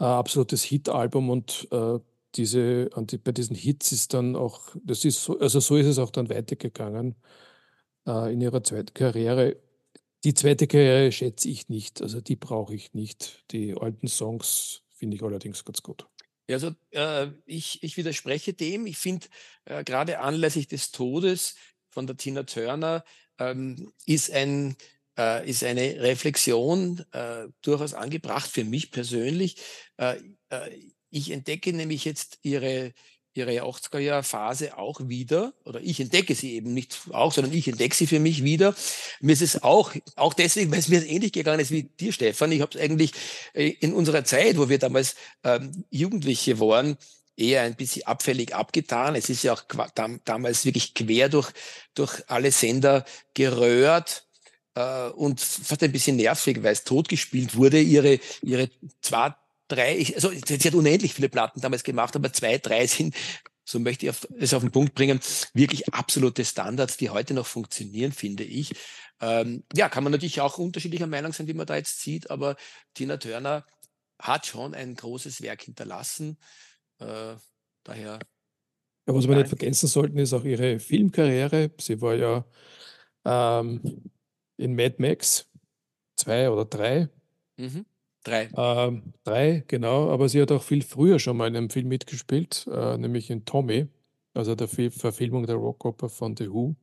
Äh, absolutes Hit-Album und äh, diese, und die, bei diesen Hits ist dann auch, das ist so, also so ist es auch dann weitergegangen äh, in ihrer zweiten Karriere. Die zweite Karriere schätze ich nicht, also die brauche ich nicht. Die alten Songs finde ich allerdings ganz gut. Ja, Also äh, ich, ich widerspreche dem. Ich finde, äh, gerade anlässlich des Todes von der Tina Turner ähm, ist, ein, äh, ist eine Reflexion äh, durchaus angebracht für mich persönlich. Äh, äh, ich entdecke nämlich jetzt ihre, ihre 80er-Jahr-Phase auch wieder, oder ich entdecke sie eben nicht auch, sondern ich entdecke sie für mich wieder. Mir ist es auch, auch deswegen, weil es mir ähnlich gegangen ist wie dir, Stefan. Ich habe es eigentlich äh, in unserer Zeit, wo wir damals ähm, Jugendliche waren, eher ein bisschen abfällig abgetan. Es ist ja auch dam damals wirklich quer durch, durch alle Sender geröhrt äh, und fast ein bisschen nervig, weil es totgespielt wurde. Ihre, ihre zwei, drei, also sie hat unendlich viele Platten damals gemacht, aber zwei, drei sind, so möchte ich auf, es auf den Punkt bringen, wirklich absolute Standards, die heute noch funktionieren, finde ich. Ähm, ja, kann man natürlich auch unterschiedlicher Meinung sein, wie man da jetzt sieht, aber Tina Turner hat schon ein großes Werk hinterlassen. Äh, daher, Ja, was wir nicht vergessen sollten, ist auch ihre Filmkarriere. Sie war ja ähm, in Mad Max zwei oder drei. mhm. drei. Ähm, drei, genau, aber sie hat auch viel früher schon mal in einem Film mitgespielt, äh, nämlich in Tommy, also der Fi- Verfilmung der Rockoper von The Who.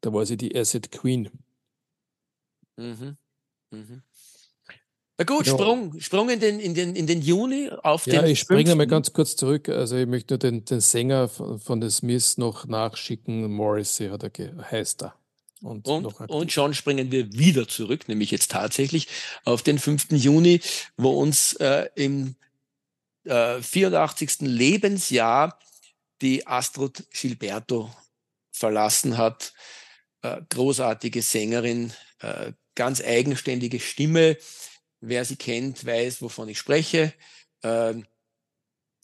Da war sie die Acid Queen. Mhm. Mhm. Na gut, Ja. Sprung, Sprung in den, in den, in den Juni auf Ja, den ich springe mal 5.. ganz kurz zurück. Also ich möchte nur den, den Sänger von, von The Smiths noch nachschicken. Morrissey hat er heißt er. Und, Und, und schon springen wir wieder zurück, nämlich jetzt tatsächlich auf den 5. Juni, wo uns äh, im äh, 84. Lebensjahr die Astrud Gilberto verlassen hat. Äh, großartige Sängerin, äh, ganz eigenständige Stimme. Wer sie kennt, weiß, wovon ich spreche. Ähm,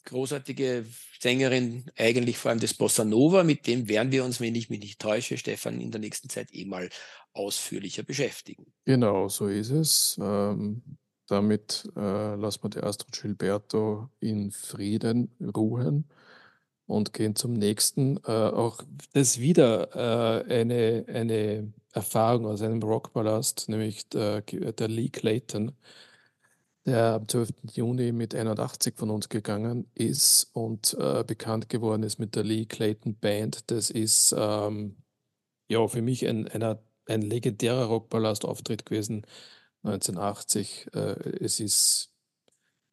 großartige Sängerin, eigentlich vor allem des Bossa Nova, mit dem werden wir uns, wenn ich mich nicht täusche, Stefan, in der nächsten Zeit eh mal ausführlicher beschäftigen. Genau, so ist es. Ähm, damit äh, lassen wir die Astrid Gilberto in Frieden ruhen und gehen zum nächsten. Äh, auch das wieder äh, eine, eine Erfahrung aus einem Rockpalast, nämlich der, der Lee Clayton, der am 12. Juni mit 81 von uns gegangen ist und äh, bekannt geworden ist mit der Lee Clayton Band. Das ist ähm, ja für mich ein, einer, ein legendärer Rockpalast-Auftritt gewesen 1980. Äh, es ist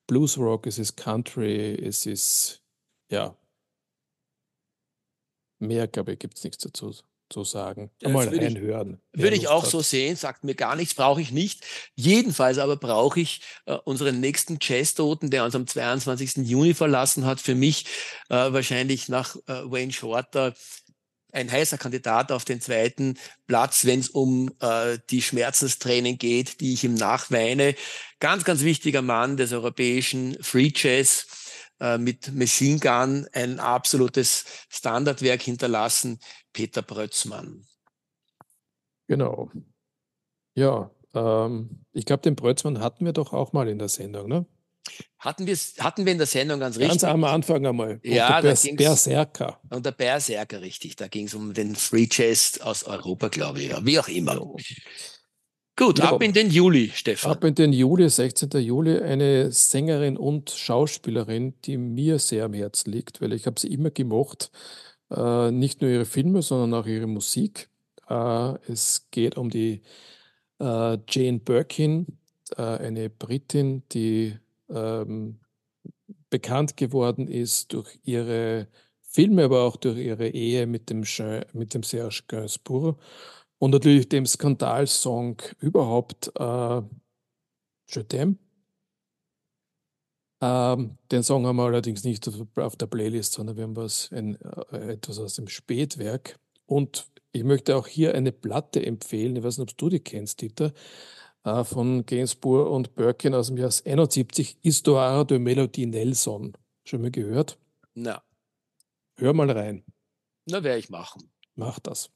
Bluesrock, es ist Country, es ist ja mehr, glaube ich, gibt es nichts dazu sozusagen. Einmal würde reinhören. Ich, würde ich auch hat. so sehen, sagt mir gar nichts, brauche ich nicht. Jedenfalls aber brauche ich äh, unseren nächsten Jazz-Toten, der uns am 22. Juni verlassen hat, für mich äh, wahrscheinlich nach äh, Wayne Shorter ein heißer Kandidat auf den zweiten Platz, wenn es um äh, die Schmerzenstraining geht, die ich ihm nachweine. Ganz, ganz wichtiger Mann des europäischen Free Jazz äh, mit Machine Gun, ein absolutes Standardwerk hinterlassen, Peter Brötzmann. Genau. Ja, ähm, ich glaube, den Brötzmann hatten wir doch auch mal in der Sendung, ne? Hatten, hatten wir in der Sendung ganz richtig. Ganz am Anfang einmal. Ja, der Bers Berserker. Und der Berserker, richtig. Da ging es um den Free Chest aus Europa, glaube ich. Ja, wie auch immer. Gut, ja, ab in den Juli, Stefan. Ab in den Juli, 16. Juli, eine Sängerin und Schauspielerin, die mir sehr am Herzen liegt, weil ich habe sie immer gemocht. Äh, nicht nur ihre Filme, sondern auch ihre Musik. Äh, es geht um die äh, Jane Birkin, äh, eine Britin, die ähm, bekannt geworden ist durch ihre Filme, aber auch durch ihre Ehe mit dem, mit dem Serge Gainsbourg und natürlich dem Skandalsong überhaupt äh, Je t'aime. Ähm, den Song haben wir allerdings nicht auf der Playlist, sondern wir haben was, ein, äh, etwas aus dem Spätwerk. Und ich möchte auch hier eine Platte empfehlen, ich weiß nicht, ob du die kennst, Dieter, äh, von Gainsbourg und Birkin aus dem Jahr 71, Histoire de Melody Nelson. Schon mal gehört? Na. Hör mal rein. Na, werde ich machen. Mach das.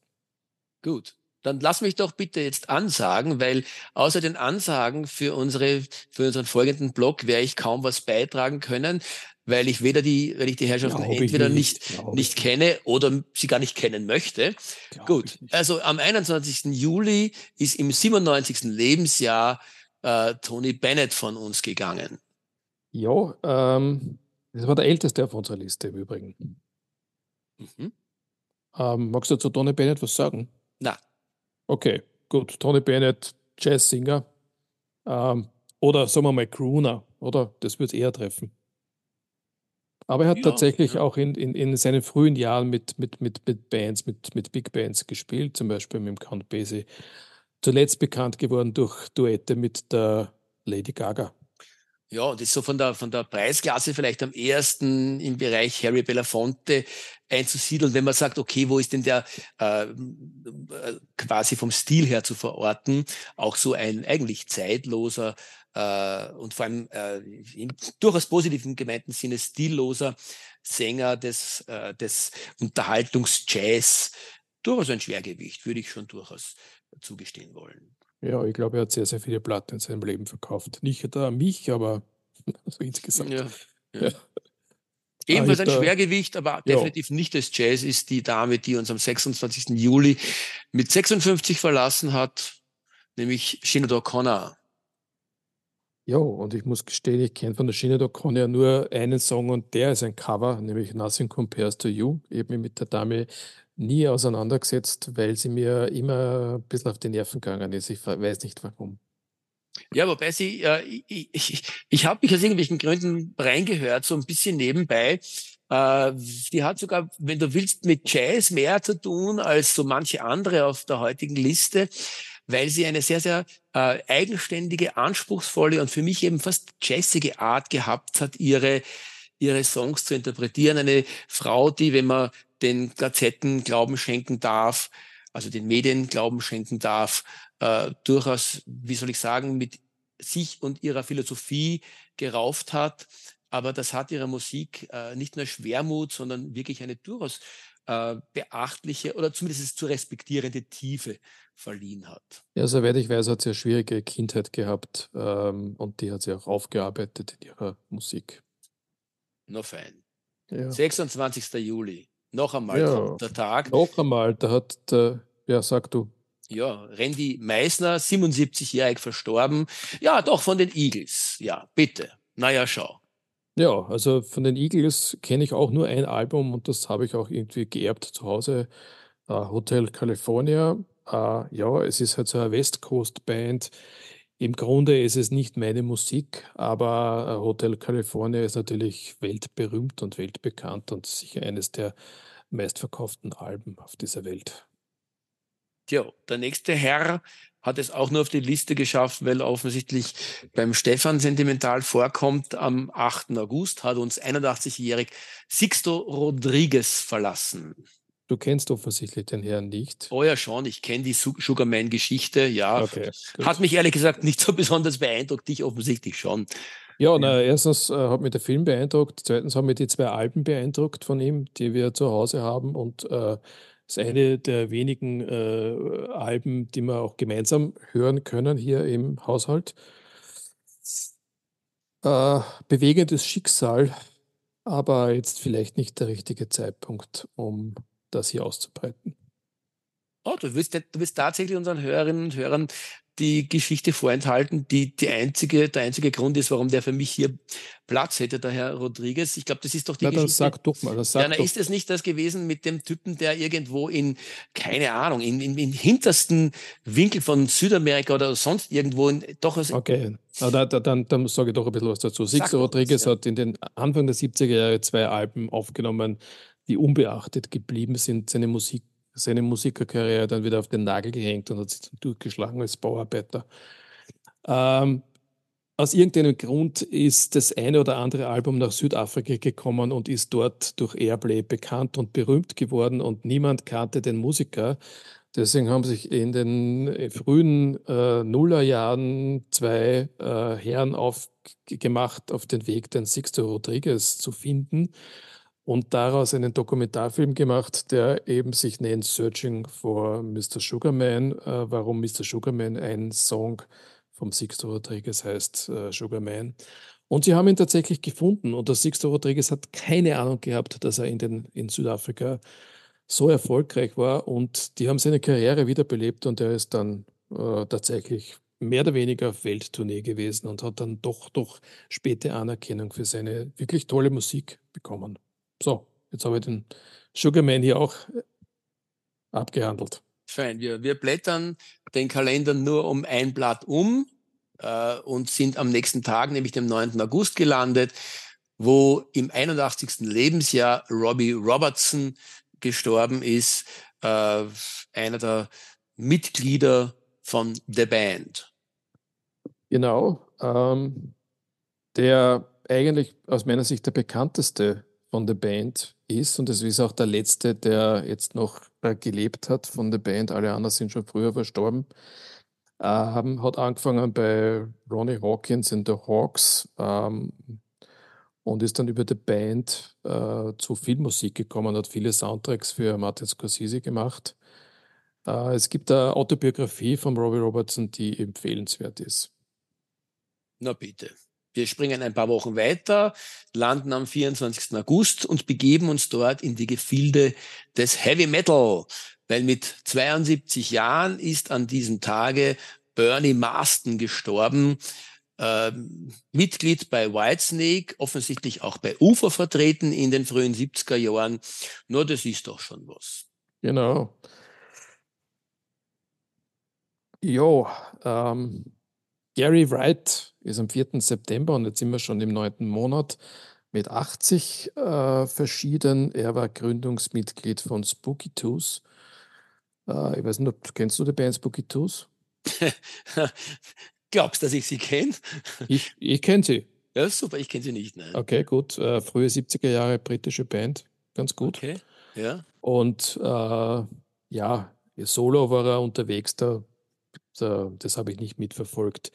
Gut. Dann lass mich doch bitte jetzt ansagen, weil außer den Ansagen für unsere, für unseren folgenden Blog werde ich kaum was beitragen können weil ich weder die, weil ich die Herrschaften Glaube entweder nicht, nicht, nicht kenne oder sie gar nicht kennen möchte. Glaube Gut, also am 21. Juli ist im 97. Lebensjahr äh, Tony Bennett von uns gegangen. Ja, ähm, das war der älteste auf unserer Liste im Übrigen. Mhm. Ähm, magst du zu Tony Bennett was sagen? Na. Okay, gut. Tony Bennett, Jazzsinger. Ähm, oder sagen wir mal Crooner, oder? Das wird eher treffen. Aber er hat Ja, tatsächlich ja. auch in, in, in seinen frühen Jahren mit, mit, mit, mit Bands, mit, mit Big Bands gespielt, zum Beispiel mit dem Count Basie. Zuletzt bekannt geworden durch Duette mit der Lady Gaga. Ja, und ist so von der, von der Preisklasse vielleicht am ehesten im Bereich Harry Belafonte einzusiedeln, wenn man sagt, okay, wo ist denn der äh, quasi vom Stil her zu verorten, auch so ein eigentlich zeitloser äh, und vor allem äh, im durchaus positiven gemeinten Sinne stilloser Sänger des, äh, des Unterhaltungsjazz, durchaus ein Schwergewicht, würde ich schon durchaus zugestehen wollen. Ja, ich glaube, er hat sehr, sehr viele Platten in seinem Leben verkauft. Nicht da mich, aber [laughs] so insgesamt. Ja, ja. ja. Ebenfalls ein Schwergewicht, aber definitiv nicht des Jazz ist die Dame, die uns am 26. Juli mit 56 verlassen hat, nämlich Sinead O'Connor. Ja, und ich muss gestehen, ich kenne von der Sinead O'Connor nur einen Song und der ist ein Cover, nämlich Nothing Compares to You. Ich habe mich mit der Dame nie auseinandergesetzt, weil sie mir immer ein bisschen auf die Nerven gegangen ist. Ich weiß nicht warum. Ja, wobei sie, äh, ich, ich, ich habe mich aus irgendwelchen Gründen reingehört, so ein bisschen nebenbei. Äh, die hat sogar, wenn du willst, mit Jazz mehr zu tun als so manche andere auf der heutigen Liste, weil sie eine sehr, sehr äh, eigenständige, anspruchsvolle und für mich eben fast jazzige Art gehabt hat, ihre ihre Songs zu interpretieren. Eine Frau, die, wenn man den Gazetten Glauben schenken darf, also den Medien Glauben schenken darf, äh, durchaus, wie soll ich sagen, mit sich und ihrer Philosophie gerauft hat. Aber das hat ihrer Musik äh, nicht nur Schwermut, sondern wirklich eine durchaus äh, beachtliche oder zumindest zu respektierende Tiefe verliehen hat. Ja, soweit ich weiß, hat sie eine schwierige Kindheit gehabt ähm, und die hat sie auch aufgearbeitet in ihrer Musik. No fein. Ja. 26. Juli. Noch einmal ja, kommt der Tag. Noch einmal, da hat der, ja, sag du. Ja, Randy Meisner, 77-jährig verstorben. Ja, doch von den Eagles. Ja, bitte. Naja, schau. Ja, also von den Eagles kenne ich auch nur ein Album und das habe ich auch irgendwie geerbt zu Hause. Uh, Hotel California. Uh, ja, es ist halt so eine West Coast Band. Im Grunde ist es nicht meine Musik, aber äh, Hotel California ist natürlich weltberühmt und weltbekannt und sicher eines der meistverkauften Alben auf dieser Welt. Tja, der nächste Herr hat es auch nur auf die Liste geschafft, weil offensichtlich beim Stefan sentimental vorkommt. Am 8. August hat uns 81-jährig Sixto Rodriguez verlassen. Du kennst offensichtlich den Herrn nicht. Oh ja, schon. Ich kenne die Sugarman-Geschichte. Ja, okay, hat mich ehrlich gesagt nicht so [laughs] besonders beeindruckt. Dich offensichtlich schon. Ja, na, erstens äh, hat mich der Film beeindruckt. Zweitens haben mich die zwei Alben beeindruckt von ihm, die wir zu Hause haben. Und äh, ist eine der wenigen äh, Alben, die wir auch gemeinsam hören können hier im Haushalt. Äh, bewegendes Schicksal, aber jetzt vielleicht nicht der richtige Zeitpunkt, um das hier auszubreiten. Oh, du willst, du willst tatsächlich unseren Hörerinnen und Hörern die Geschichte vorenthalten, die, die einzige, der einzige Grund ist, warum der für mich hier Platz hätte, der Herr Rodriguez. Ich glaube, das ist doch die na, Geschichte. Sag doch mal. Das sag ja, na, doch. ist es nicht das gewesen mit dem Typen, der irgendwo in, keine Ahnung, in, in, in hintersten Winkel von Südamerika oder sonst irgendwo in, doch aus Okay, na, da, da, dann, dann sage ich doch ein bisschen was dazu. Sixto Rodriguez ja. hat in den Anfang der 70er Jahre zwei Alben aufgenommen, die unbeachtet geblieben sind. Seine Musik seine Musikerkarriere dann wieder auf den Nagel gehängt und hat sich dann durchgeschlagen als Bauarbeiter. Ähm, aus irgendeinem Grund ist das eine oder andere Album nach Südafrika gekommen und ist dort durch Airplay bekannt und berühmt geworden und niemand kannte den Musiker. Deswegen haben sich in den frühen äh, Nullerjahren zwei äh, Herren aufgemacht auf den Weg, den Sixto Rodriguez zu finden und daraus einen Dokumentarfilm gemacht, der eben sich nennt Searching for Mr. Sugarman. Äh, warum Mr. Sugarman ein Song vom Sixto Rodriguez heißt äh, Sugarman. Und sie haben ihn tatsächlich gefunden. Und der Sixto Rodriguez hat keine Ahnung gehabt, dass er in, den, in Südafrika so erfolgreich war. Und die haben seine Karriere wiederbelebt und er ist dann äh, tatsächlich mehr oder weniger auf Welttournee gewesen und hat dann doch, doch späte Anerkennung für seine wirklich tolle Musik bekommen. So, jetzt habe ich den Sugarman hier auch äh, abgehandelt. Fein, wir, wir blättern den Kalender nur um ein Blatt um äh, und sind am nächsten Tag, nämlich dem 9. August gelandet, wo im 81. Lebensjahr Robbie Robertson gestorben ist, äh, einer der Mitglieder von The Band. Genau, ähm, der eigentlich aus meiner Sicht der bekannteste von der Band ist und es ist auch der letzte, der jetzt noch äh, gelebt hat von der Band. Alle anderen sind schon früher verstorben. Ähm, hat angefangen bei Ronnie Hawkins in The Hawks ähm, und ist dann über die Band äh, zu Filmmusik gekommen, hat viele Soundtracks für Martin Scorsese gemacht. Äh, es gibt eine Autobiografie von Robbie Robertson, die empfehlenswert ist. Na bitte. Wir springen ein paar Wochen weiter, landen am 24. August und begeben uns dort in die Gefilde des Heavy Metal, weil mit 72 Jahren ist an diesem Tage Bernie Marston gestorben, äh, Mitglied bei Whitesnake, offensichtlich auch bei UFO vertreten in den frühen 70er Jahren. Nur das ist doch schon was. Genau. Jo, ähm, Gary Wright ist am 4. September und jetzt sind wir schon im neunten Monat mit 80 äh, verschieden. Er war Gründungsmitglied von Spooky Tooth. Äh, ich weiß nicht, ob, kennst du die Band Spooky Tooth? [laughs] Glaubst du, dass ich sie kenne? [laughs] ich ich kenne sie. Ja, super, ich kenne sie nicht. Nein. Okay, gut. Äh, frühe 70er Jahre britische Band, ganz gut. Okay, ja. Und äh, ja, solo war er unterwegs, da das habe ich nicht mitverfolgt.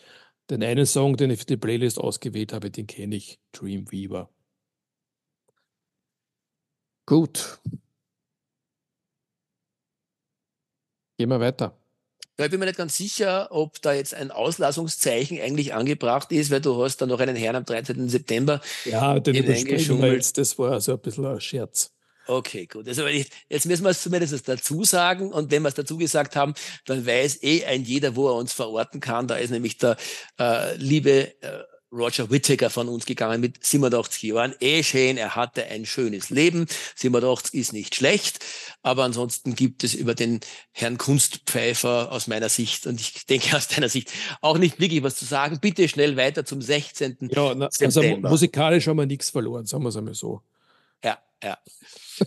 Den einen Song, den ich für die Playlist ausgewählt habe, den kenne ich, Dreamweaver. Gut. Gehen wir weiter. Ja, ich bin mir nicht ganz sicher, ob da jetzt ein Auslassungszeichen eigentlich angebracht ist, weil du hast da noch einen Herrn am 13. September. Ja, den überspringen wir jetzt. Das war so ein bisschen ein Scherz. Okay, gut. Also jetzt müssen wir es zumindest dazu sagen. Und wenn wir es dazu gesagt haben, dann weiß eh ein jeder, wo er uns verorten kann. Da ist nämlich der äh, liebe äh, Roger Whittaker von uns gegangen mit 87 Jahren. Eh schön, er hatte ein schönes Leben. 87 ist nicht schlecht. Aber ansonsten gibt es über den Herrn Kunstpfeifer aus meiner Sicht und ich denke aus deiner Sicht auch nicht wirklich was zu sagen. Bitte schnell weiter zum 16. Ja, na, also musikalisch haben wir nichts verloren, sagen wir es einmal so. Ja, ja.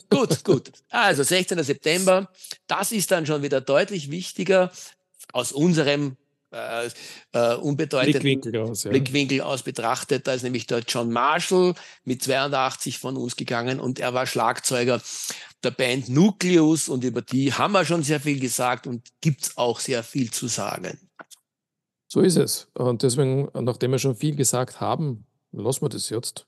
gut, gut. Also 16. September, das ist dann schon wieder deutlich wichtiger aus unserem äh, äh, unbedeutenden Blickwinkel aus, ja. Blickwinkel aus betrachtet. Da ist nämlich der John Marshall mit 82 von uns gegangen und er war Schlagzeuger der Band Nucleus und über die haben wir schon sehr viel gesagt und gibt's auch sehr viel zu sagen. So ist es. Und deswegen, nachdem wir schon viel gesagt haben, lassen wir das jetzt.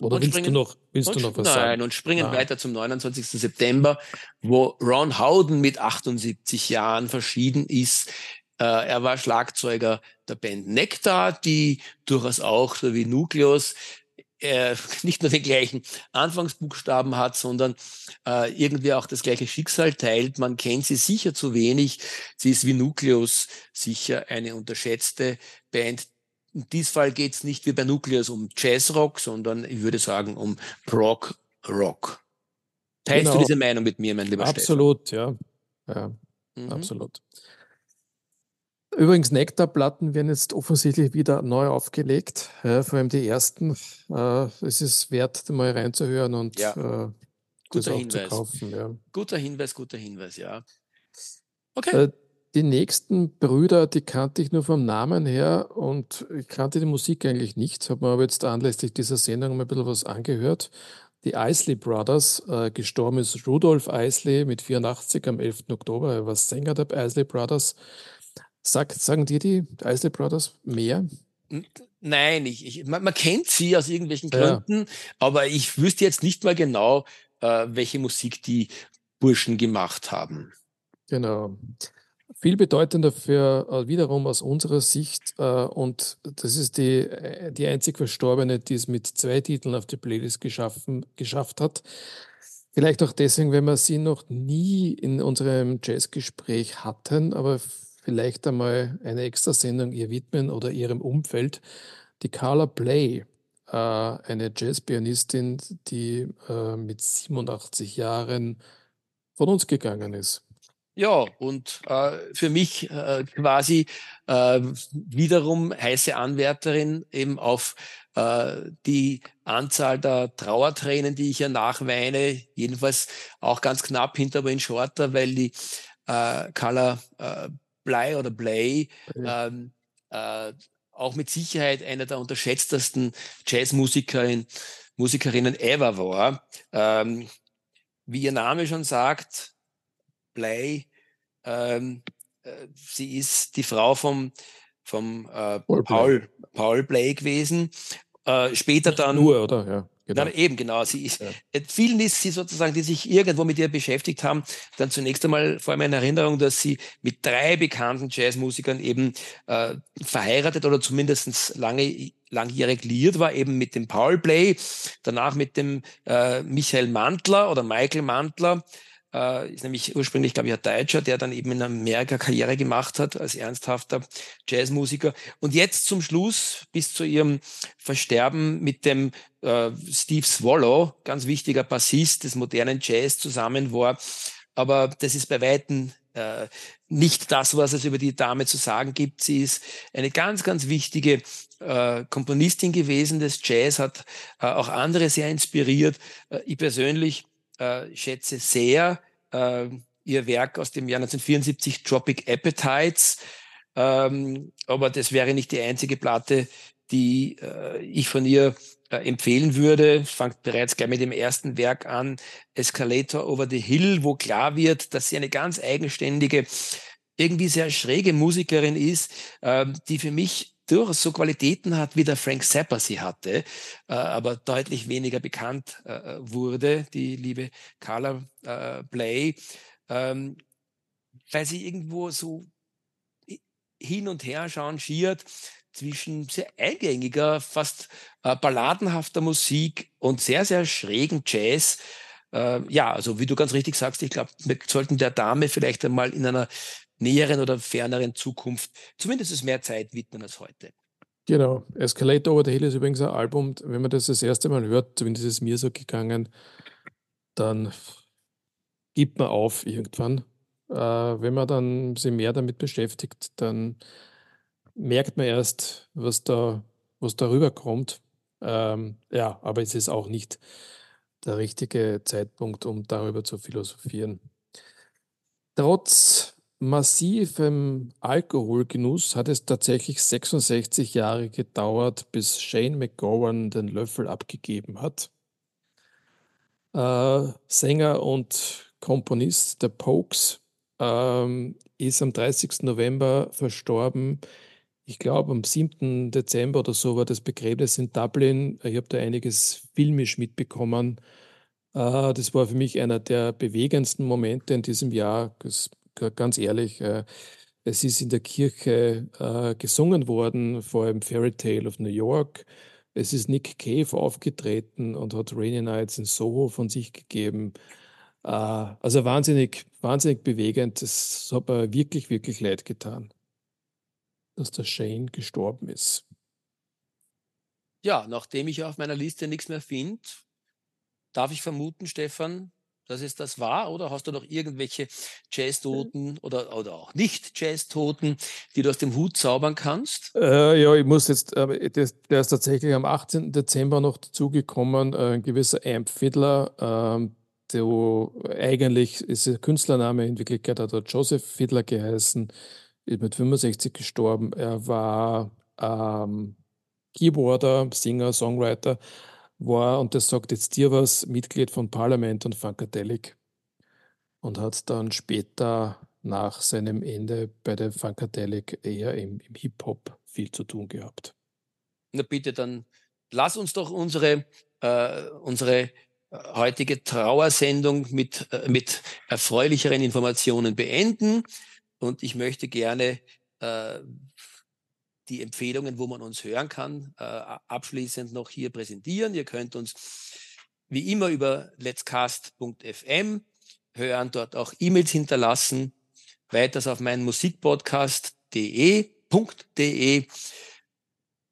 Oder und willst, springen, du noch, willst du noch was nein, sagen? Nein, und springen nein. weiter zum 29. September, wo Ron Howden mit 78 Jahren verschieden ist. Äh, er war Schlagzeuger der Band Nectar, die durchaus auch, so wie Nucleus, äh, [laughs] nicht nur den gleichen Anfangsbuchstaben hat, sondern äh, irgendwie auch das gleiche Schicksal teilt. Man kennt sie sicher zu wenig. Sie ist wie Nucleus sicher eine unterschätzte Band, in diesem Fall geht es nicht wie bei Nucleus um Jazzrock, sondern ich würde sagen um Prog Rock. Teilst genau. du diese Meinung mit mir, mein lieber Absolut, Stefan? ja. ja mhm. Absolut. Übrigens, Nektarplatten werden jetzt offensichtlich wieder neu aufgelegt, ja, vor allem die ersten. Äh, es ist wert, mal reinzuhören und ja. äh, guter Hinweis. Kaufen, ja. Guter Hinweis, guter Hinweis, ja. Okay. Äh, die nächsten Brüder, die kannte ich nur vom Namen her und ich kannte die Musik eigentlich nicht, habe mir aber jetzt anlässlich dieser Sendung mal ein bisschen was angehört. Die Isley Brothers, äh, gestorben ist Rudolf Isley mit 84 am 11. Oktober, er war Sänger der Isley Brothers. Sag, sagen dir die Isley Brothers mehr? Nein, ich, ich, man, man, kennt sie aus irgendwelchen Gründen, ja. aber ich wüsste jetzt nicht mal genau, äh, welche Musik die Burschen gemacht haben. Genau. Viel bedeutender für äh, wiederum aus unserer Sicht, äh, und das ist die, äh, die einzig Verstorbene, die es mit zwei Titeln auf die Playlist geschaffen, geschafft hat. Vielleicht auch deswegen, wenn wir sie noch nie in unserem Jazzgespräch hatten, aber vielleicht einmal eine Extrasendung ihr widmen oder ihrem Umfeld. Die Carla Play, äh, eine Jazzpianistin, die äh, mit 87 Jahren von uns gegangen ist. Ja, und äh, für mich äh, quasi äh, wiederum heiße Anwärterin eben auf äh, die Anzahl der Trauertränen, die ich ja nachweine, jedenfalls auch ganz knapp hinter Wayne Shorter, weil die äh, Carla äh, Bly oder Blay ähm, äh, auch mit Sicherheit einer der unterschätztesten Jazzmusikerinnen Musikerinnen ever war. Ähm, wie ihr Name schon sagt, Blay. Ähm, äh, sie ist die Frau vom, vom äh, Paul, Paul, Paul Blay gewesen. Äh, später dann. Nur, oder? Ja. Genau. Na, eben, genau. Sie ist, ja. Äh, vielen ist sie sozusagen, die sich irgendwo mit ihr beschäftigt haben, dann zunächst einmal vor allem in Erinnerung, dass sie mit drei bekannten Jazzmusikern eben äh, verheiratet oder zumindest lange langjährig liiert war, eben mit dem Paul Blay, danach mit dem äh, Michael Mantler oder Michael Mantler, äh, ist nämlich ursprünglich, glaube ich, ein Deutscher, der dann eben in Amerika Karriere gemacht hat als ernsthafter Jazzmusiker. Und jetzt zum Schluss, bis zu ihrem Versterben mit dem äh, Steve Swallow, ganz wichtiger Bassist des modernen Jazz, zusammen war. Aber das ist bei Weitem äh, nicht das, was es über die Dame zu sagen gibt. Sie ist eine ganz, ganz wichtige äh, Komponistin gewesen des Jazz, hat äh, auch andere sehr inspiriert. Äh, ich persönlich äh, schätze sehr äh, ihr Werk aus dem Jahr 1974, Tropic Appetites. Ähm, aber das wäre nicht die einzige Platte, die äh, ich von ihr äh, empfehlen würde. Es fängt bereits gleich mit dem ersten Werk an, Escalator Over the Hill, wo klar wird, dass sie eine ganz eigenständige, irgendwie sehr schräge Musikerin ist, äh, die für mich durchaus so Qualitäten hat, wie der Frank Zappa sie hatte, äh, aber deutlich weniger bekannt äh, wurde, die liebe Carla äh, Bley, ähm, weil sie irgendwo so hin und her changiert zwischen sehr eingängiger, fast äh, balladenhafter Musik und sehr, sehr schrägen Jazz. Äh, ja, also wie du ganz richtig sagst, ich glaube, wir sollten der Dame vielleicht einmal in einer näheren oder ferneren Zukunft zumindest mehr Zeit widmen als heute. Genau. Escalator Over the Hill ist übrigens ein Album, wenn man das das erste Mal hört, zumindest ist es mir so gegangen, dann gibt man auf irgendwann. Äh, wenn man dann sich mehr damit beschäftigt, dann merkt man erst, was da, was da rüberkommt. Ähm, ja, aber es ist auch nicht der richtige Zeitpunkt, um darüber zu philosophieren. Trotz massivem Alkoholgenuss hat es tatsächlich 66 Jahre gedauert, bis Shane McGowan den Löffel abgegeben hat. Äh, Sänger und Komponist der Pokes ähm, ist am 30. November verstorben. Ich glaube, am 7. Dezember oder so war das Begräbnis in Dublin. Ich habe da einiges filmisch mitbekommen. Äh, das war für mich einer der bewegendsten Momente in diesem Jahr. Das, ganz ehrlich, äh, es ist in der Kirche äh, gesungen worden, vor allem Fairy Tale of New York. Es ist Nick Cave aufgetreten und hat Rainy Nights in Soho von sich gegeben. Also wahnsinnig, wahnsinnig bewegend. Das hat mir wirklich, wirklich leid getan, dass der Shane gestorben ist. Ja, nachdem ich auf meiner Liste nichts mehr finde, Darf ich vermuten, Stefan, dass es das war? Oder hast du noch irgendwelche Jazz-Toten oder, oder auch nicht Jazz-Toten, die du aus dem Hut zaubern kannst? Äh, ja, ich muss jetzt, äh, das, der ist tatsächlich am 18. Dezember noch dazugekommen, äh, ein gewisser Amp Fiddler, ähm, der eigentlich ist der Künstlername in Wirklichkeit hat er Joseph Fiddler geheißen, ist mit 65 gestorben. Er war ähm, Keyboarder, Singer, Songwriter, war, und das sagt jetzt dir was, Mitglied von Parlament und Funkadelic und hat dann später nach seinem Ende bei der Funkadelic eher im, im Hip-Hop viel zu tun gehabt. Na bitte, dann lass uns doch unsere, äh, unsere äh, heutige Trauersendung mit, äh, mit erfreulicheren Informationen beenden. Und ich möchte gerne äh, die Empfehlungen, wo man uns hören kann, äh, abschließend noch hier präsentieren. Ihr könnt uns wie immer über letscast.fm hören, dort auch E-Mails hinterlassen, weiters auf meinen Musikpodcast.de.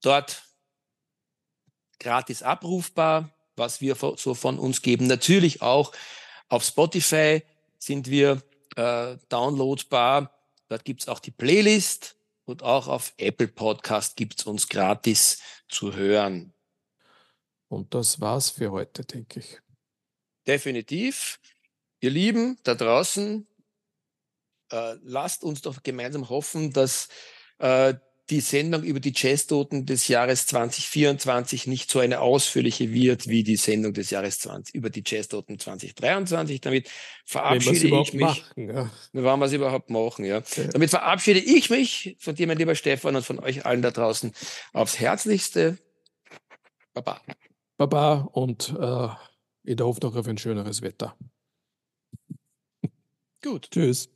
Dort gratis abrufbar, was wir so von uns geben. Natürlich auch auf Spotify sind wir äh, downloadbar. Dort gibt es auch die Playlist und auch auf Apple Podcast gibt es uns gratis zu hören. Und das war's für heute, denke ich. Definitiv. Ihr Lieben da draußen, äh, lasst uns doch gemeinsam hoffen, dass äh, die Sendung über die Jazztoten des Jahres 2024 nicht so eine ausführliche wird wie die Sendung des Jahres 20 über die Jazztoten 2023. Damit verabschiede ich mich. Machen, ja. Wenn wir es überhaupt machen, ja. ja. Damit verabschiede ich mich von dir, mein lieber Stefan, und von euch allen da draußen aufs Herzlichste. Baba. Baba und äh, ich hoffe noch auf ein schöneres Wetter. Gut. Tschüss.